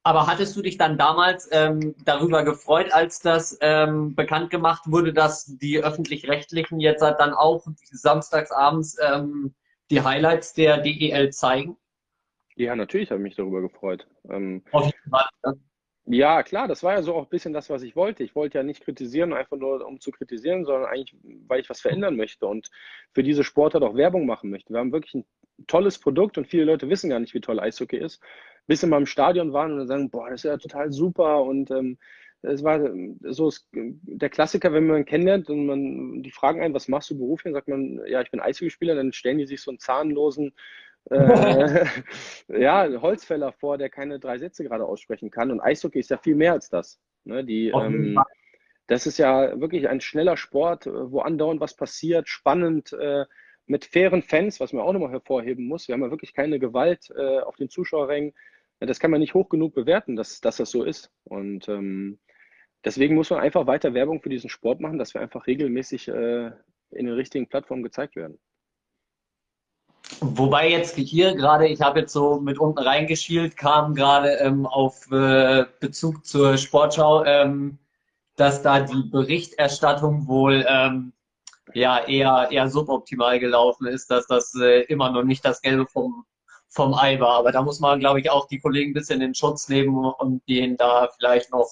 [SPEAKER 1] aber hattest du dich dann damals ähm, darüber gefreut, als das ähm, bekannt gemacht wurde, dass die öffentlich-rechtlichen jetzt dann auch samstagsabends ähm, die Highlights der DEL zeigen?
[SPEAKER 2] Ja, natürlich habe ich mich darüber gefreut. Ähm, Auf jeden Fall. Ja, klar, das war ja so auch ein bisschen das, was ich wollte. Ich wollte ja nicht kritisieren, einfach nur um zu kritisieren, sondern eigentlich, weil ich was verändern möchte und für diese Sportart auch Werbung machen möchte. Wir haben wirklich ein tolles Produkt und viele Leute wissen gar nicht, wie toll Eishockey ist bis sie mal im Stadion waren und dann sagen, boah, das ist ja total super und ähm, es war so der Klassiker, wenn man kennenlernt und man die fragen einen, was machst du beruflich? Dann sagt man, ja, ich bin Eishockeyspieler, dann stellen die sich so einen zahnlosen äh, ja, Holzfäller vor, der keine drei Sätze gerade aussprechen kann. Und Eishockey ist ja viel mehr als das. Ne? Die, ähm, das ist ja wirklich ein schneller Sport, wo andauernd was passiert, spannend, äh, mit fairen Fans, was man auch nochmal hervorheben muss. Wir haben ja wirklich keine Gewalt äh, auf den Zuschauerrängen das kann man nicht hoch genug bewerten, dass, dass das so ist. Und ähm, deswegen muss man einfach weiter Werbung für diesen Sport machen, dass wir einfach regelmäßig äh, in den richtigen Plattformen gezeigt werden.
[SPEAKER 1] Wobei jetzt hier gerade, ich habe jetzt so mit unten reingeschielt, kam gerade ähm, auf äh, Bezug zur Sportschau, ähm, dass da die Berichterstattung wohl ähm, ja eher, eher suboptimal gelaufen ist, dass das äh, immer noch nicht das Gelbe vom, vom Ei war. Aber da muss man, glaube ich, auch die Kollegen ein bisschen in Schutz nehmen und denen da vielleicht noch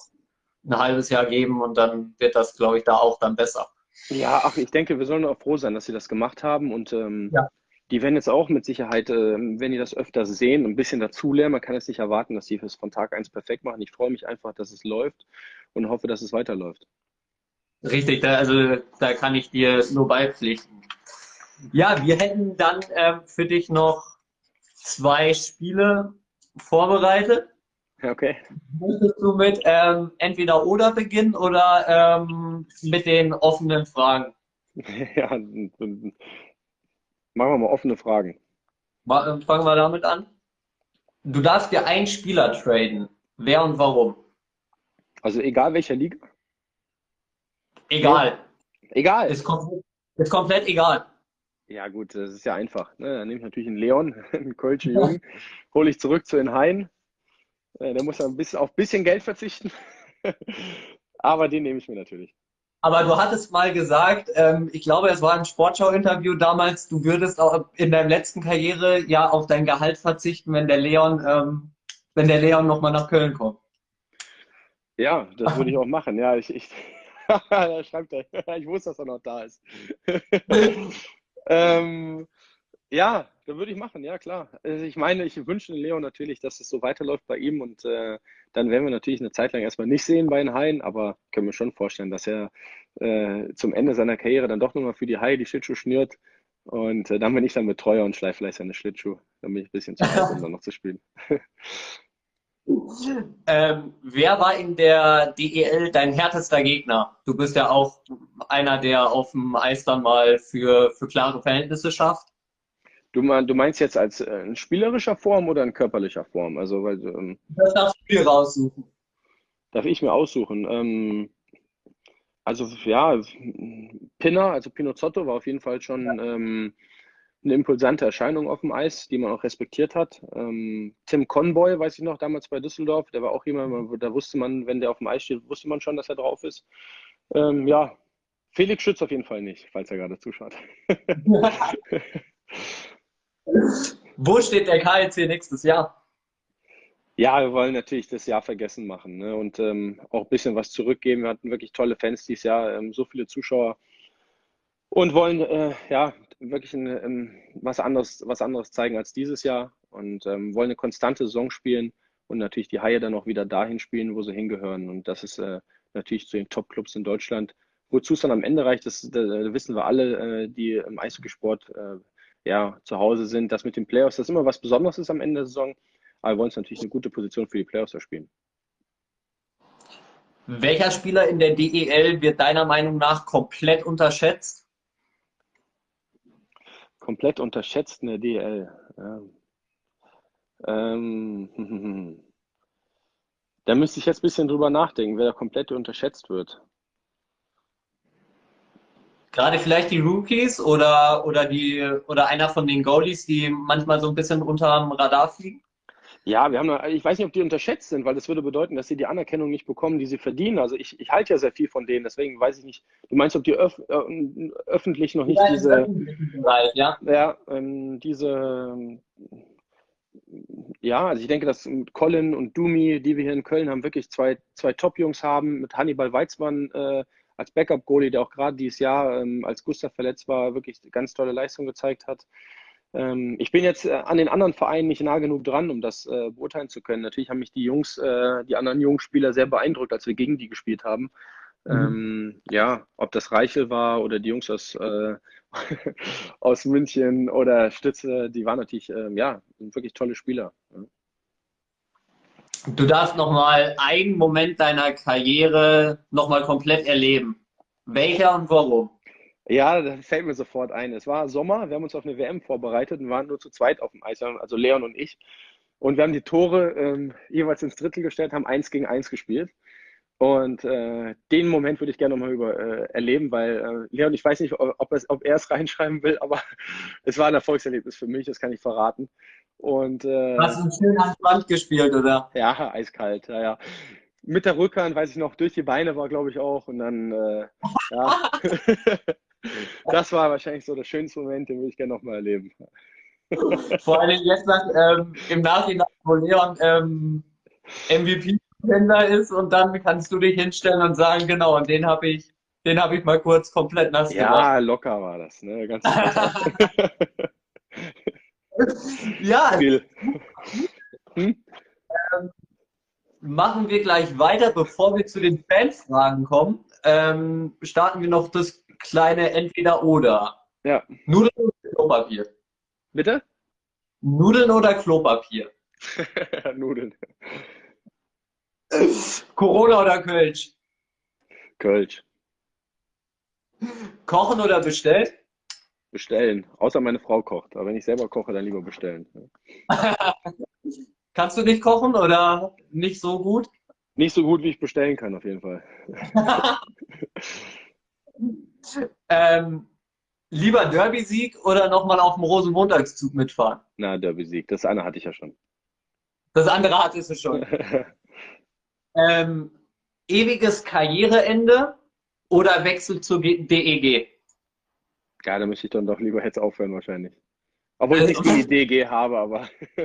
[SPEAKER 1] ein halbes Jahr geben und dann wird das, glaube ich, da auch dann besser.
[SPEAKER 2] Ja, ach, ich denke, wir sollen auch froh sein, dass sie das gemacht haben und ähm, ja. die werden jetzt auch mit Sicherheit, äh, wenn die das öfter sehen, ein bisschen dazulernen. Man kann es nicht erwarten, dass sie es von Tag 1 perfekt machen. Ich freue mich einfach, dass es läuft und hoffe, dass es weiterläuft.
[SPEAKER 1] Richtig, da, also da kann ich dir nur beipflichten. Ja, wir hätten dann äh, für dich noch zwei Spiele vorbereitet.
[SPEAKER 2] Okay.
[SPEAKER 1] Möchtest du mit ähm, entweder oder beginnen oder ähm, mit den offenen Fragen?
[SPEAKER 2] Ja, machen wir mal offene Fragen.
[SPEAKER 1] Fangen wir damit an. Du darfst dir einen Spieler traden. Wer und warum?
[SPEAKER 2] Also egal welcher Liga?
[SPEAKER 1] Egal.
[SPEAKER 2] Egal.
[SPEAKER 1] Ist komplett, ist komplett egal.
[SPEAKER 2] Ja gut, das ist ja einfach. Ne? Dann nehme ich natürlich einen Leon, einen Kölsche Jungen, hole ich zurück zu den Hain. Äh, der muss ein bisschen, auf ein bisschen Geld verzichten. Aber den nehme ich mir natürlich.
[SPEAKER 1] Aber du hattest mal gesagt, ähm, ich glaube, es war ein Sportschau-Interview damals, du würdest auch in deinem letzten Karriere ja auf dein Gehalt verzichten, wenn der Leon, ähm, wenn der Leon nochmal nach Köln kommt.
[SPEAKER 2] Ja, das würde ich auch machen. Ja, ich, ich da schreibt er. Ich wusste, dass er noch da ist. Ähm, ja, da würde ich machen, ja klar. Also ich meine, ich wünsche Leo natürlich, dass es so weiterläuft bei ihm und äh, dann werden wir natürlich eine Zeit lang erstmal nicht sehen bei den Haien, aber können wir schon vorstellen, dass er äh, zum Ende seiner Karriere dann doch nochmal für die Haie die Schlittschuhe schnürt und äh, dann bin ich dann Betreuer und schleife vielleicht seine Schlittschuhe. Dann bin ich ein bisschen zu alt, um dann noch zu spielen.
[SPEAKER 1] Ähm, wer war in der DEL dein härtester Gegner? Du bist ja auch einer, der auf dem Eis dann mal für, für klare Verhältnisse schafft.
[SPEAKER 2] Du, meinst jetzt als äh, in spielerischer Form oder in körperlicher Form? Also, weil, ähm,
[SPEAKER 1] das darfst du dir raussuchen.
[SPEAKER 2] Darf ich mir aussuchen? Ähm, also ja, Pinner, also Pinozotto war auf jeden Fall schon ähm, eine impulsante Erscheinung auf dem Eis, die man auch respektiert hat. Ähm, Tim Conboy, weiß ich noch, damals bei Düsseldorf, der war auch jemand, da wusste man, wenn der auf dem Eis steht, wusste man schon, dass er drauf ist. Ähm, ja, Felix Schütz auf jeden Fall nicht, falls er gerade zuschaut.
[SPEAKER 1] Wo steht der KLC nächstes Jahr?
[SPEAKER 2] Ja, wir wollen natürlich das Jahr vergessen machen ne? und ähm, auch ein bisschen was zurückgeben. Wir hatten wirklich tolle Fans dieses Jahr, ähm, so viele Zuschauer und wollen äh, ja wirklich ein, ähm, was, anderes, was anderes zeigen als dieses Jahr und ähm, wollen eine konstante Saison spielen und natürlich die Haie dann auch wieder dahin spielen, wo sie hingehören. Und das ist äh, natürlich zu den Top-Clubs in Deutschland. Wozu es dann am Ende reicht, das, das wissen wir alle, äh, die im Eishockeysport äh, ja, zu Hause sind. Das mit den Playoffs, das ist immer was Besonderes ist am Ende der Saison. Aber wir wollen uns natürlich eine gute Position für die Playoffs erspielen.
[SPEAKER 1] Welcher Spieler in der DEL wird deiner Meinung nach komplett unterschätzt?
[SPEAKER 2] komplett unterschätzt in der DL. Ja. Ähm, da müsste ich jetzt ein bisschen drüber nachdenken, wer da komplett unterschätzt wird.
[SPEAKER 1] Gerade vielleicht die Rookies oder, oder, die, oder einer von den Goalies, die manchmal so ein bisschen unterm Radar fliegen?
[SPEAKER 2] Ja, wir haben, ich weiß nicht, ob die unterschätzt sind, weil das würde bedeuten, dass sie die Anerkennung nicht bekommen, die sie verdienen. Also ich, ich halte ja sehr viel von denen, deswegen weiß ich nicht. Du meinst, ob die öf äh, öffentlich noch nicht diese, ja, ja ähm, diese, ja, also ich denke, dass Colin und Dumi, die wir hier in Köln haben, wirklich zwei, zwei Top-Jungs haben, mit Hannibal Weizmann äh, als Backup-Goalie, der auch gerade dieses Jahr, ähm, als Gustav verletzt war, wirklich ganz tolle Leistung gezeigt hat. Ähm, ich bin jetzt äh, an den anderen Vereinen nicht nah genug dran, um das äh, beurteilen zu können. Natürlich haben mich die Jungs, äh, die anderen Jungspieler sehr beeindruckt, als wir gegen die gespielt haben. Mhm. Ähm, ja, ob das Reichel war oder die Jungs aus, äh, aus München oder Stütze, die waren natürlich, ähm, ja, wirklich tolle Spieler.
[SPEAKER 1] Du darfst nochmal einen Moment deiner Karriere nochmal komplett erleben. Welcher und warum?
[SPEAKER 2] Ja, das fällt mir sofort ein. Es war Sommer, wir haben uns auf eine WM vorbereitet und waren nur zu zweit auf dem Eis, also Leon und ich. Und wir haben die Tore ähm, jeweils ins Drittel gestellt, haben eins gegen eins gespielt. Und äh, den Moment würde ich gerne nochmal über äh, erleben, weil äh, Leon, ich weiß nicht, ob, ob er es reinschreiben will, aber es war ein Erfolgserlebnis für mich, das kann ich verraten. Und, äh,
[SPEAKER 1] Hast du schön ans Band gespielt, oder?
[SPEAKER 2] Ja, eiskalt, ja, ja mit der Rückhand, weiß ich noch, durch die Beine war, glaube ich, auch. Und dann, äh, ja. das war wahrscheinlich so der schönste Moment, den würde ich gerne nochmal erleben.
[SPEAKER 1] Vor allem jetzt ähm, im Nachhinein, wo Leon ähm, MVP-Händler ist und dann kannst du dich hinstellen und sagen, genau, und den habe ich, den habe ich mal kurz komplett nass
[SPEAKER 2] gemacht. Ja, locker war das, ne? Ganz
[SPEAKER 1] ja. Hm? Ähm, machen wir gleich weiter, bevor wir zu den Fanfragen kommen. Ähm, starten wir noch das kleine Entweder-Oder.
[SPEAKER 2] Ja.
[SPEAKER 1] Nudeln oder Klopapier?
[SPEAKER 2] Bitte?
[SPEAKER 1] Nudeln oder Klopapier?
[SPEAKER 2] Nudeln.
[SPEAKER 1] Corona oder Kölsch?
[SPEAKER 2] Kölsch.
[SPEAKER 1] Kochen oder bestellen?
[SPEAKER 2] Bestellen. Außer meine Frau kocht. Aber wenn ich selber koche, dann lieber bestellen.
[SPEAKER 1] Kannst du nicht kochen oder nicht so gut?
[SPEAKER 2] Nicht so gut, wie ich bestellen kann, auf jeden Fall.
[SPEAKER 1] ähm, lieber Derby-Sieg oder nochmal auf dem Rosenmontagszug mitfahren?
[SPEAKER 2] Na, Derby-Sieg. Das eine hatte ich ja schon.
[SPEAKER 1] Das andere hattest du schon. ähm, ewiges Karriereende oder Wechsel zur DEG?
[SPEAKER 2] Ja, da möchte ich dann doch lieber jetzt aufhören wahrscheinlich. Obwohl ich nicht die DEG habe, aber.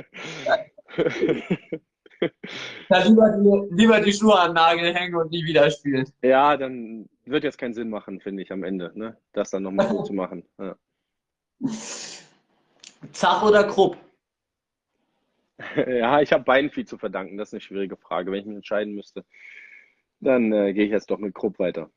[SPEAKER 1] ja, lieber, die, lieber die Schuhe an Nagel hängen und nie wieder spielen.
[SPEAKER 2] Ja, dann wird jetzt keinen Sinn machen, finde ich, am Ende, ne? das dann nochmal gut zu machen. Ja.
[SPEAKER 1] Zach oder Krupp?
[SPEAKER 2] Ja, ich habe beiden viel zu verdanken. Das ist eine schwierige Frage. Wenn ich mich entscheiden müsste, dann äh, gehe ich jetzt doch mit Krupp weiter.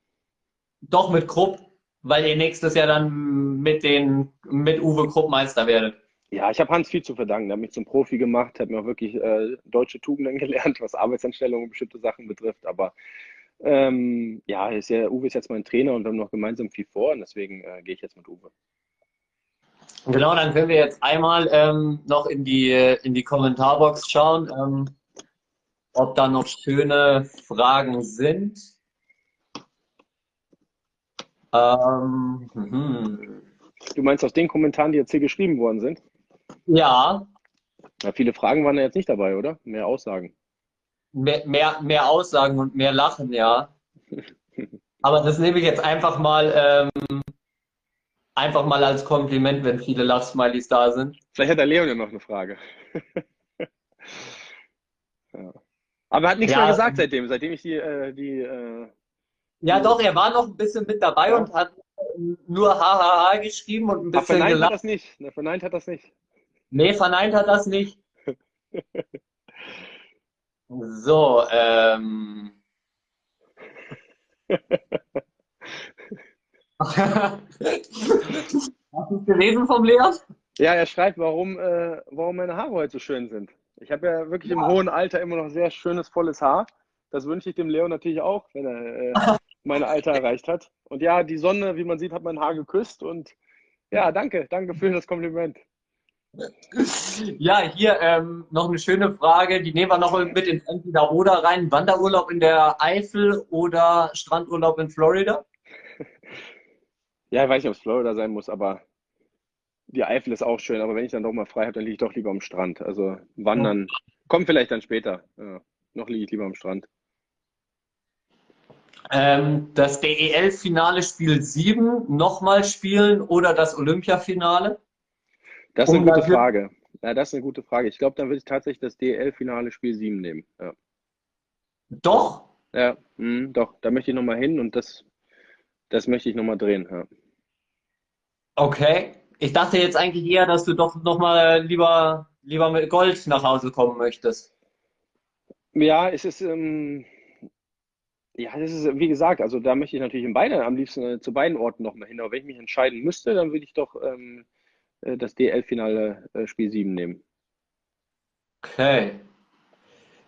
[SPEAKER 1] Doch mit Krupp, weil ihr nächstes Jahr dann mit, den, mit Uwe Krupp Meister werdet.
[SPEAKER 2] Ja, ich habe Hans viel zu verdanken. Er hat mich zum Profi gemacht, hat mir auch wirklich äh, deutsche Tugenden gelernt, was Arbeitsanstellungen und bestimmte Sachen betrifft. Aber ähm, ja, ist ja, Uwe ist jetzt mein Trainer und wir haben noch gemeinsam viel vor und deswegen äh, gehe ich jetzt mit Uwe.
[SPEAKER 1] Genau, dann können wir jetzt einmal ähm, noch in die, in die Kommentarbox schauen, ähm, ob da noch schöne Fragen sind.
[SPEAKER 2] Ähm, hm. Du meinst aus den Kommentaren, die jetzt hier geschrieben worden sind?
[SPEAKER 1] Ja.
[SPEAKER 2] ja. Viele Fragen waren ja jetzt nicht dabei, oder? Mehr Aussagen.
[SPEAKER 1] Mehr, mehr, mehr Aussagen und mehr Lachen, ja. Aber das nehme ich jetzt einfach mal ähm, einfach mal als Kompliment, wenn viele Lachsmilies da sind.
[SPEAKER 2] Vielleicht hat der Leon ja noch eine Frage. ja. Aber er hat nichts ja, mehr gesagt seitdem, seitdem ich die. Äh, die äh,
[SPEAKER 1] ja, doch, er war noch ein bisschen mit dabei ja. und hat nur HHH geschrieben und ein bisschen. Ach,
[SPEAKER 2] verneint gelacht. hat das nicht. Ne, verneint hat das nicht.
[SPEAKER 1] Nee, verneint hat das nicht. so, ähm. Hast du es gelesen vom Leon?
[SPEAKER 2] Ja, er schreibt, warum, äh, warum meine Haare heute so schön sind. Ich habe ja wirklich ja. im hohen Alter immer noch sehr schönes, volles Haar. Das wünsche ich dem Leon natürlich auch, wenn er äh, mein Alter erreicht hat. Und ja, die Sonne, wie man sieht, hat mein Haar geküsst. Und ja, danke, danke für das Kompliment.
[SPEAKER 1] Ja, hier ähm, noch eine schöne Frage, die nehmen wir noch mit ins Entweder-Oder rein. Wanderurlaub in der Eifel oder Strandurlaub in Florida?
[SPEAKER 2] Ja, ich weiß nicht, ob es Florida sein muss, aber die Eifel ist auch schön. Aber wenn ich dann doch mal frei habe, dann liege ich doch lieber am Strand. Also wandern kommt vielleicht dann später. Ja, noch liege ich lieber am Strand.
[SPEAKER 1] Ähm, das DEL-Finale Spiel 7 nochmal spielen oder das Olympiafinale?
[SPEAKER 2] Das ist eine gute Frage. Ja, das ist eine gute Frage. Ich glaube, dann würde ich tatsächlich das DEL-Finale Spiel 7 nehmen. Ja.
[SPEAKER 1] Doch?
[SPEAKER 2] Ja, mh, doch. Da möchte ich nochmal hin und das das möchte ich nochmal drehen, ja.
[SPEAKER 1] Okay. Ich dachte jetzt eigentlich eher, dass du doch nochmal lieber, lieber mit Gold nach Hause kommen möchtest.
[SPEAKER 2] Ja, es ist, ähm, ja, das ist, wie gesagt, also da möchte ich natürlich in beide, am liebsten äh, zu beiden Orten nochmal hin. Aber wenn ich mich entscheiden müsste, dann würde ich doch ähm, äh, das DL-Finale äh, Spiel 7 nehmen.
[SPEAKER 1] Okay.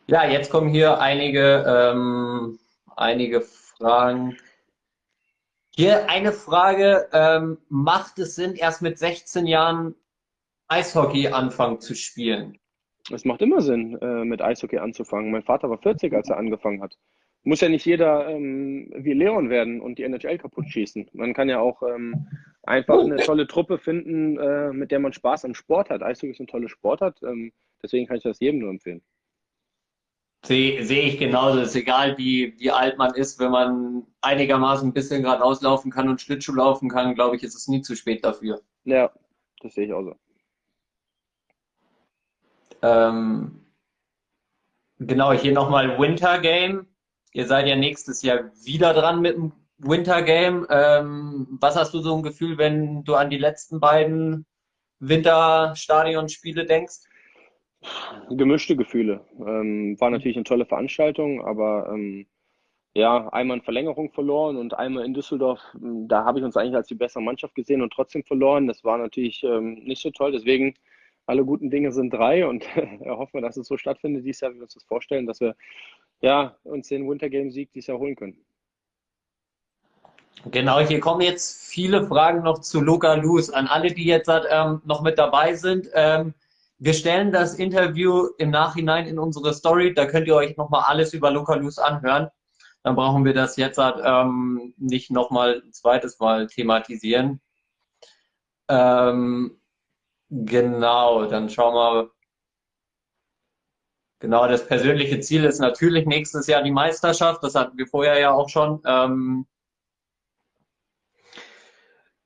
[SPEAKER 1] Ja, jetzt kommen hier einige, ähm, einige Fragen. Hier eine Frage, ähm, macht es Sinn, erst mit 16 Jahren Eishockey anfangen zu spielen?
[SPEAKER 2] Es macht immer Sinn, äh, mit Eishockey anzufangen. Mein Vater war 40, als er angefangen hat. Muss ja nicht jeder ähm, wie Leon werden und die NHL kaputt schießen. Man kann ja auch ähm, einfach eine tolle Truppe finden, äh, mit der man Spaß am Sport hat. Eishockey ist ein toller Sport ähm, deswegen kann ich das jedem nur empfehlen.
[SPEAKER 1] Sehe seh ich genauso. Es ist egal, wie, wie alt man ist, wenn man einigermaßen ein bisschen gerade auslaufen kann und Schlittschuh laufen kann, glaube ich, ist es nie zu spät dafür.
[SPEAKER 2] Ja, das sehe ich auch so.
[SPEAKER 1] Ähm, genau, hier nochmal Winter Game. Ihr seid ja nächstes Jahr wieder dran mit dem Winter Game. Ähm, was hast du so ein Gefühl, wenn du an die letzten beiden Winterstadionspiele denkst?
[SPEAKER 2] Gemischte Gefühle. Ähm, war natürlich eine tolle Veranstaltung, aber ähm, ja, einmal in Verlängerung verloren und einmal in Düsseldorf. Da habe ich uns eigentlich als die bessere Mannschaft gesehen und trotzdem verloren. Das war natürlich ähm, nicht so toll. Deswegen alle guten Dinge sind drei und hoffen wir, dass es so stattfindet dieses Jahr, wie wir uns das vorstellen, dass wir ja, uns den Winter Game Sieg dieses Jahr holen können.
[SPEAKER 1] Genau, hier kommen jetzt viele Fragen noch zu Luca Luz an alle, die jetzt ähm, noch mit dabei sind. Ähm, wir stellen das Interview im Nachhinein in unsere Story, da könnt ihr euch nochmal alles über Luca Luz anhören. Dann brauchen wir das jetzt ähm, nicht nochmal ein zweites Mal thematisieren. Ähm, genau, dann schauen wir. Genau, das persönliche Ziel ist natürlich nächstes Jahr die Meisterschaft. Das hatten wir vorher ja auch schon. Ähm,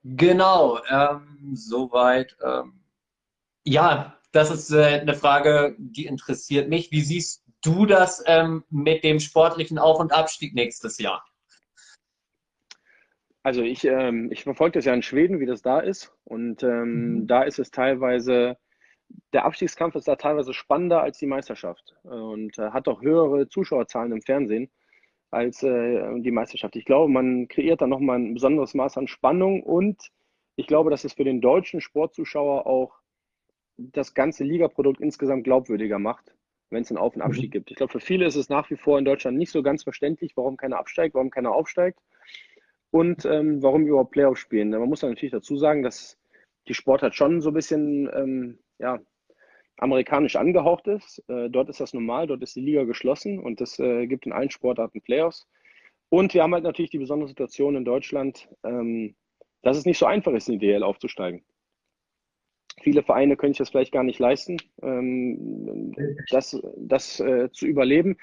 [SPEAKER 1] genau, ähm, soweit. Ähm, ja, das ist äh, eine Frage, die interessiert mich. Wie siehst du das ähm, mit dem sportlichen Auf- und Abstieg nächstes Jahr?
[SPEAKER 2] Also ich, ähm, ich verfolge das ja in Schweden, wie das da ist. Und ähm, mhm. da ist es teilweise, der Abstiegskampf ist da teilweise spannender als die Meisterschaft und äh, hat auch höhere Zuschauerzahlen im Fernsehen als äh, die Meisterschaft. Ich glaube, man kreiert da nochmal ein besonderes Maß an Spannung und ich glaube, dass es für den deutschen Sportzuschauer auch das ganze Ligaprodukt insgesamt glaubwürdiger macht, wenn es einen Auf- und mhm. Abstieg mhm. gibt. Ich glaube, für viele ist es nach wie vor in Deutschland nicht so ganz verständlich, warum keiner absteigt, warum keiner aufsteigt und ähm, warum wir überhaupt Playoffs spielen. Man muss natürlich dazu sagen, dass die Sportart schon so ein bisschen ähm, ja, amerikanisch angehaucht ist. Äh, dort ist das normal, dort ist die Liga geschlossen und es äh, gibt in allen Sportarten Playoffs. Und wir haben halt natürlich die besondere Situation in Deutschland, ähm, dass es nicht so einfach ist, in die DL aufzusteigen. Viele Vereine können sich das vielleicht gar nicht leisten, ähm, das, das äh, zu überleben.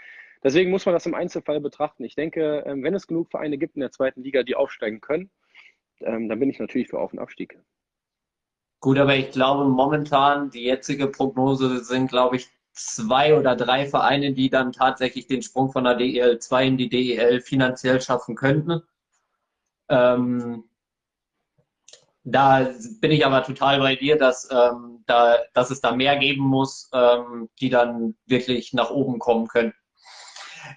[SPEAKER 2] Deswegen muss man das im Einzelfall betrachten. Ich denke, ähm, wenn es genug Vereine gibt in der zweiten Liga, die aufsteigen können, ähm, dann bin ich natürlich für Auf- und Abstieg.
[SPEAKER 1] Gut, aber ich glaube momentan, die jetzige Prognose sind, glaube ich, zwei oder drei Vereine, die dann tatsächlich den Sprung von der DEL 2 in die DEL finanziell schaffen könnten. Ähm, da bin ich aber total bei dir, dass, ähm, da, dass es da mehr geben muss, ähm, die dann wirklich nach oben kommen können.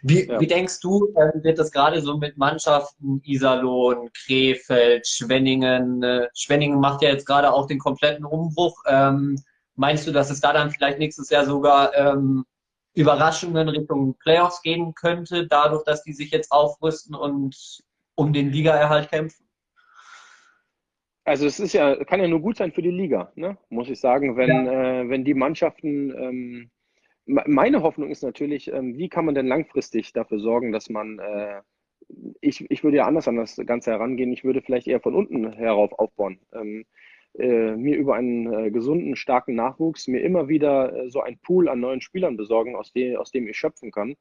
[SPEAKER 1] Wie, ja. wie denkst du, ähm, wird das gerade so mit Mannschaften Iserlohn, Krefeld, Schwenningen? Äh, Schwenningen macht ja jetzt gerade auch den kompletten Umbruch. Ähm, meinst du, dass es da dann vielleicht nächstes Jahr sogar ähm, Überraschungen Richtung Playoffs geben könnte, dadurch, dass die sich jetzt aufrüsten und um den Ligaerhalt kämpfen?
[SPEAKER 2] Also es ist ja, kann ja nur gut sein für die Liga, ne? muss ich sagen, wenn, ja. äh, wenn die Mannschaften ähm, meine Hoffnung ist natürlich, ähm, wie kann man denn langfristig dafür sorgen, dass man, äh, ich, ich würde ja anders an das Ganze herangehen, ich würde vielleicht eher von unten herauf aufbauen. Ähm, äh, mir über einen äh, gesunden, starken Nachwuchs, mir immer wieder so ein Pool an neuen Spielern besorgen, aus, dem, aus dem ich schöpfen kann,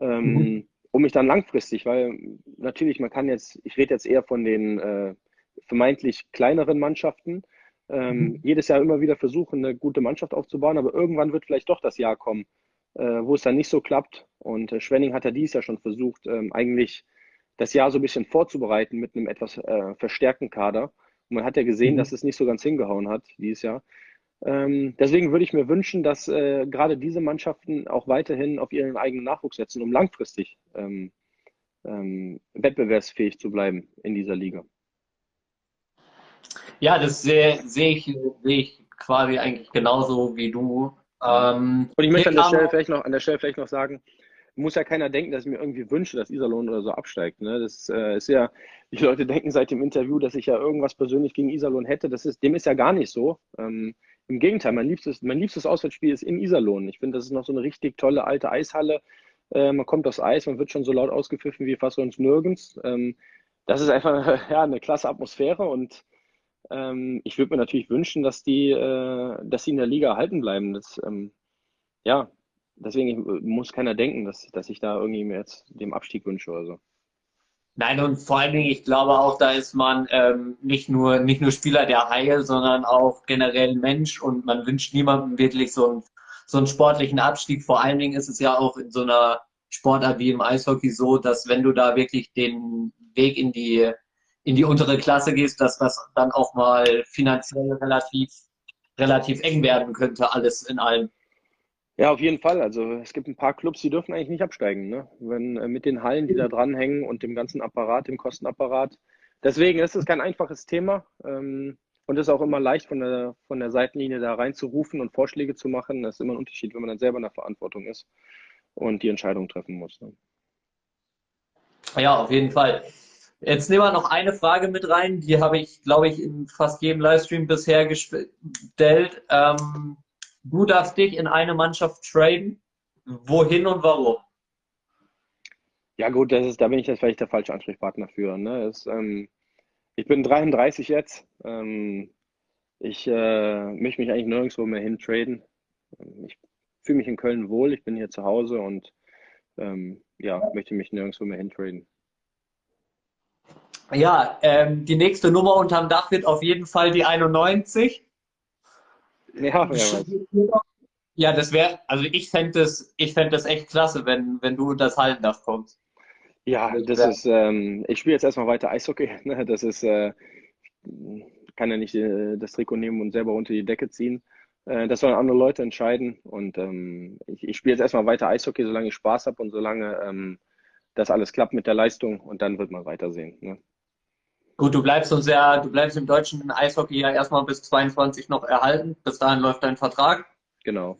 [SPEAKER 2] ähm, mhm. um mich dann langfristig, weil natürlich, man kann jetzt, ich rede jetzt eher von den vermeintlich kleineren Mannschaften, ähm, mhm. jedes Jahr immer wieder versuchen, eine gute Mannschaft aufzubauen, aber irgendwann wird vielleicht doch das Jahr kommen, äh, wo es dann nicht so klappt. Und äh, Schwenning hat ja dies Jahr schon versucht, ähm, eigentlich das Jahr so ein bisschen vorzubereiten mit einem etwas äh, verstärkten Kader. Und man hat ja gesehen, mhm. dass es nicht so ganz hingehauen hat dieses Jahr. Ähm, deswegen würde ich mir wünschen, dass äh, gerade diese Mannschaften auch weiterhin auf ihren eigenen Nachwuchs setzen, um langfristig ähm, ähm, wettbewerbsfähig zu bleiben in dieser Liga.
[SPEAKER 1] Ja, das sehe, sehe, ich, sehe ich quasi eigentlich genauso wie du.
[SPEAKER 2] Ähm, und ich möchte an der, Stelle vielleicht noch, an der Stelle vielleicht noch sagen, muss ja keiner denken, dass ich mir irgendwie wünsche, dass Iserlohn oder so absteigt. Ne? Das äh, ist ja, die Leute denken seit dem Interview, dass ich ja irgendwas persönlich gegen Iserlohn hätte. Das ist, dem ist ja gar nicht so. Ähm, Im Gegenteil, mein liebstes, mein liebstes Auswärtsspiel ist in Iserlohn. Ich finde, das ist noch so eine richtig tolle alte Eishalle. Äh, man kommt aufs Eis, man wird schon so laut ausgepfiffen wie fast sonst nirgends. Ähm, das ist einfach ja, eine klasse Atmosphäre und ähm, ich würde mir natürlich wünschen, dass die, äh, dass sie in der Liga erhalten bleiben. Das, ähm, ja, deswegen muss keiner denken, dass, dass ich da irgendwie mir jetzt dem Abstieg wünsche oder so.
[SPEAKER 1] Nein, und vor allen Dingen, ich glaube auch, da ist man ähm, nicht, nur, nicht nur Spieler der Haie, sondern auch generell Mensch und man wünscht niemandem wirklich so einen, so einen sportlichen Abstieg. Vor allen Dingen ist es ja auch in so einer Sportart wie im Eishockey so, dass wenn du da wirklich den Weg in die in die untere Klasse gehst, dass das dann auch mal finanziell relativ, relativ eng werden könnte, alles in allem.
[SPEAKER 2] Ja, auf jeden Fall. Also es gibt ein paar Clubs, die dürfen eigentlich nicht absteigen. Ne? Wenn äh, mit den Hallen, die da dranhängen und dem ganzen Apparat, dem Kostenapparat. Deswegen ist es kein einfaches Thema. Ähm, Und es ist auch immer leicht, von der, von der Seitenlinie da reinzurufen und Vorschläge zu machen. Das ist immer ein Unterschied, wenn man dann selber in der Verantwortung ist und die Entscheidung treffen muss. Ne?
[SPEAKER 1] Ja, auf jeden Fall. Jetzt nehmen wir noch eine Frage mit rein, die habe ich, glaube ich, in fast jedem Livestream bisher gestellt. Ähm, du darfst dich in eine Mannschaft traden. Wohin und warum?
[SPEAKER 2] Ja gut, das ist, da bin ich jetzt vielleicht der falsche Ansprechpartner für. Ne? Das, ähm, ich bin 33 jetzt. Ähm, ich äh, möchte mich eigentlich nirgendwo mehr hintraden. Ich fühle mich in Köln wohl, ich bin hier zu Hause und ähm, ja, möchte mich nirgendwo mehr hintraden.
[SPEAKER 1] Ja, ähm, die nächste Nummer unterm Dach wird auf jeden Fall die 91. Ja, ja, ja das wäre, also ich fände das, ich fänd das echt klasse, wenn, wenn du das Hallendach kommst.
[SPEAKER 2] Ja, das ist, ähm, ich spiele jetzt erstmal weiter Eishockey. Ne? Das ist, äh, kann ja nicht äh, das Trikot nehmen und selber unter die Decke ziehen. Äh, das sollen andere Leute entscheiden. Und ähm, ich, ich spiele jetzt erstmal weiter Eishockey, solange ich Spaß habe und solange ähm, das alles klappt mit der Leistung und dann wird man weitersehen. Ne?
[SPEAKER 1] Gut, du bleibst uns ja, du bleibst im deutschen Eishockey ja erstmal bis 22 noch erhalten. Bis dahin läuft dein Vertrag.
[SPEAKER 2] Genau.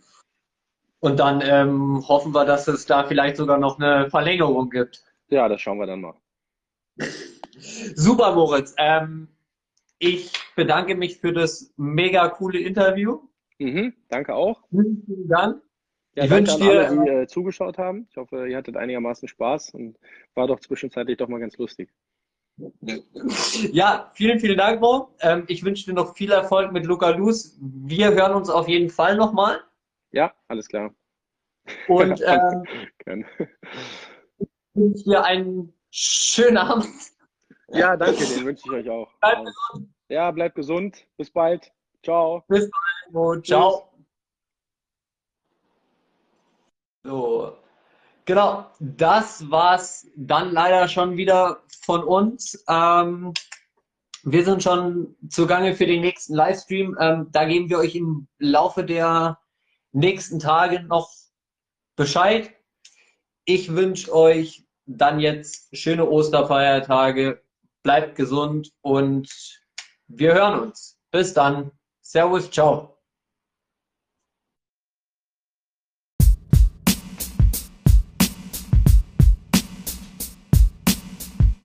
[SPEAKER 1] Und dann ähm, hoffen wir, dass es da vielleicht sogar noch eine Verlängerung gibt.
[SPEAKER 2] Ja, das schauen wir dann mal.
[SPEAKER 1] Super, Moritz. Ähm, ich bedanke mich für das mega coole Interview.
[SPEAKER 2] Mhm, danke auch.
[SPEAKER 1] Vielen Dank.
[SPEAKER 2] Ja, ich wünsche dir, alle, die äh, zugeschaut haben. Ich hoffe, ihr hattet einigermaßen Spaß und war doch zwischenzeitlich doch mal ganz lustig.
[SPEAKER 1] Ja, vielen, vielen Dank, Mo. Ähm, ich wünsche dir noch viel Erfolg mit Luca Luz. Wir hören uns auf jeden Fall nochmal.
[SPEAKER 2] Ja, alles klar.
[SPEAKER 1] Und ähm, ich wünsche dir einen schönen Abend.
[SPEAKER 2] Ja, danke, den wünsche ich euch auch. Bleibt gesund. Ja, bleibt gesund. Bis bald. Ciao.
[SPEAKER 1] Bis bald, Mo. Ciao. So. Genau, das war's dann leider schon wieder von uns. Ähm, wir sind schon zugange für den nächsten Livestream. Ähm, da geben wir euch im Laufe der nächsten Tage noch Bescheid. Ich wünsche euch dann jetzt schöne Osterfeiertage. Bleibt gesund und wir hören uns. Bis dann. Servus, ciao.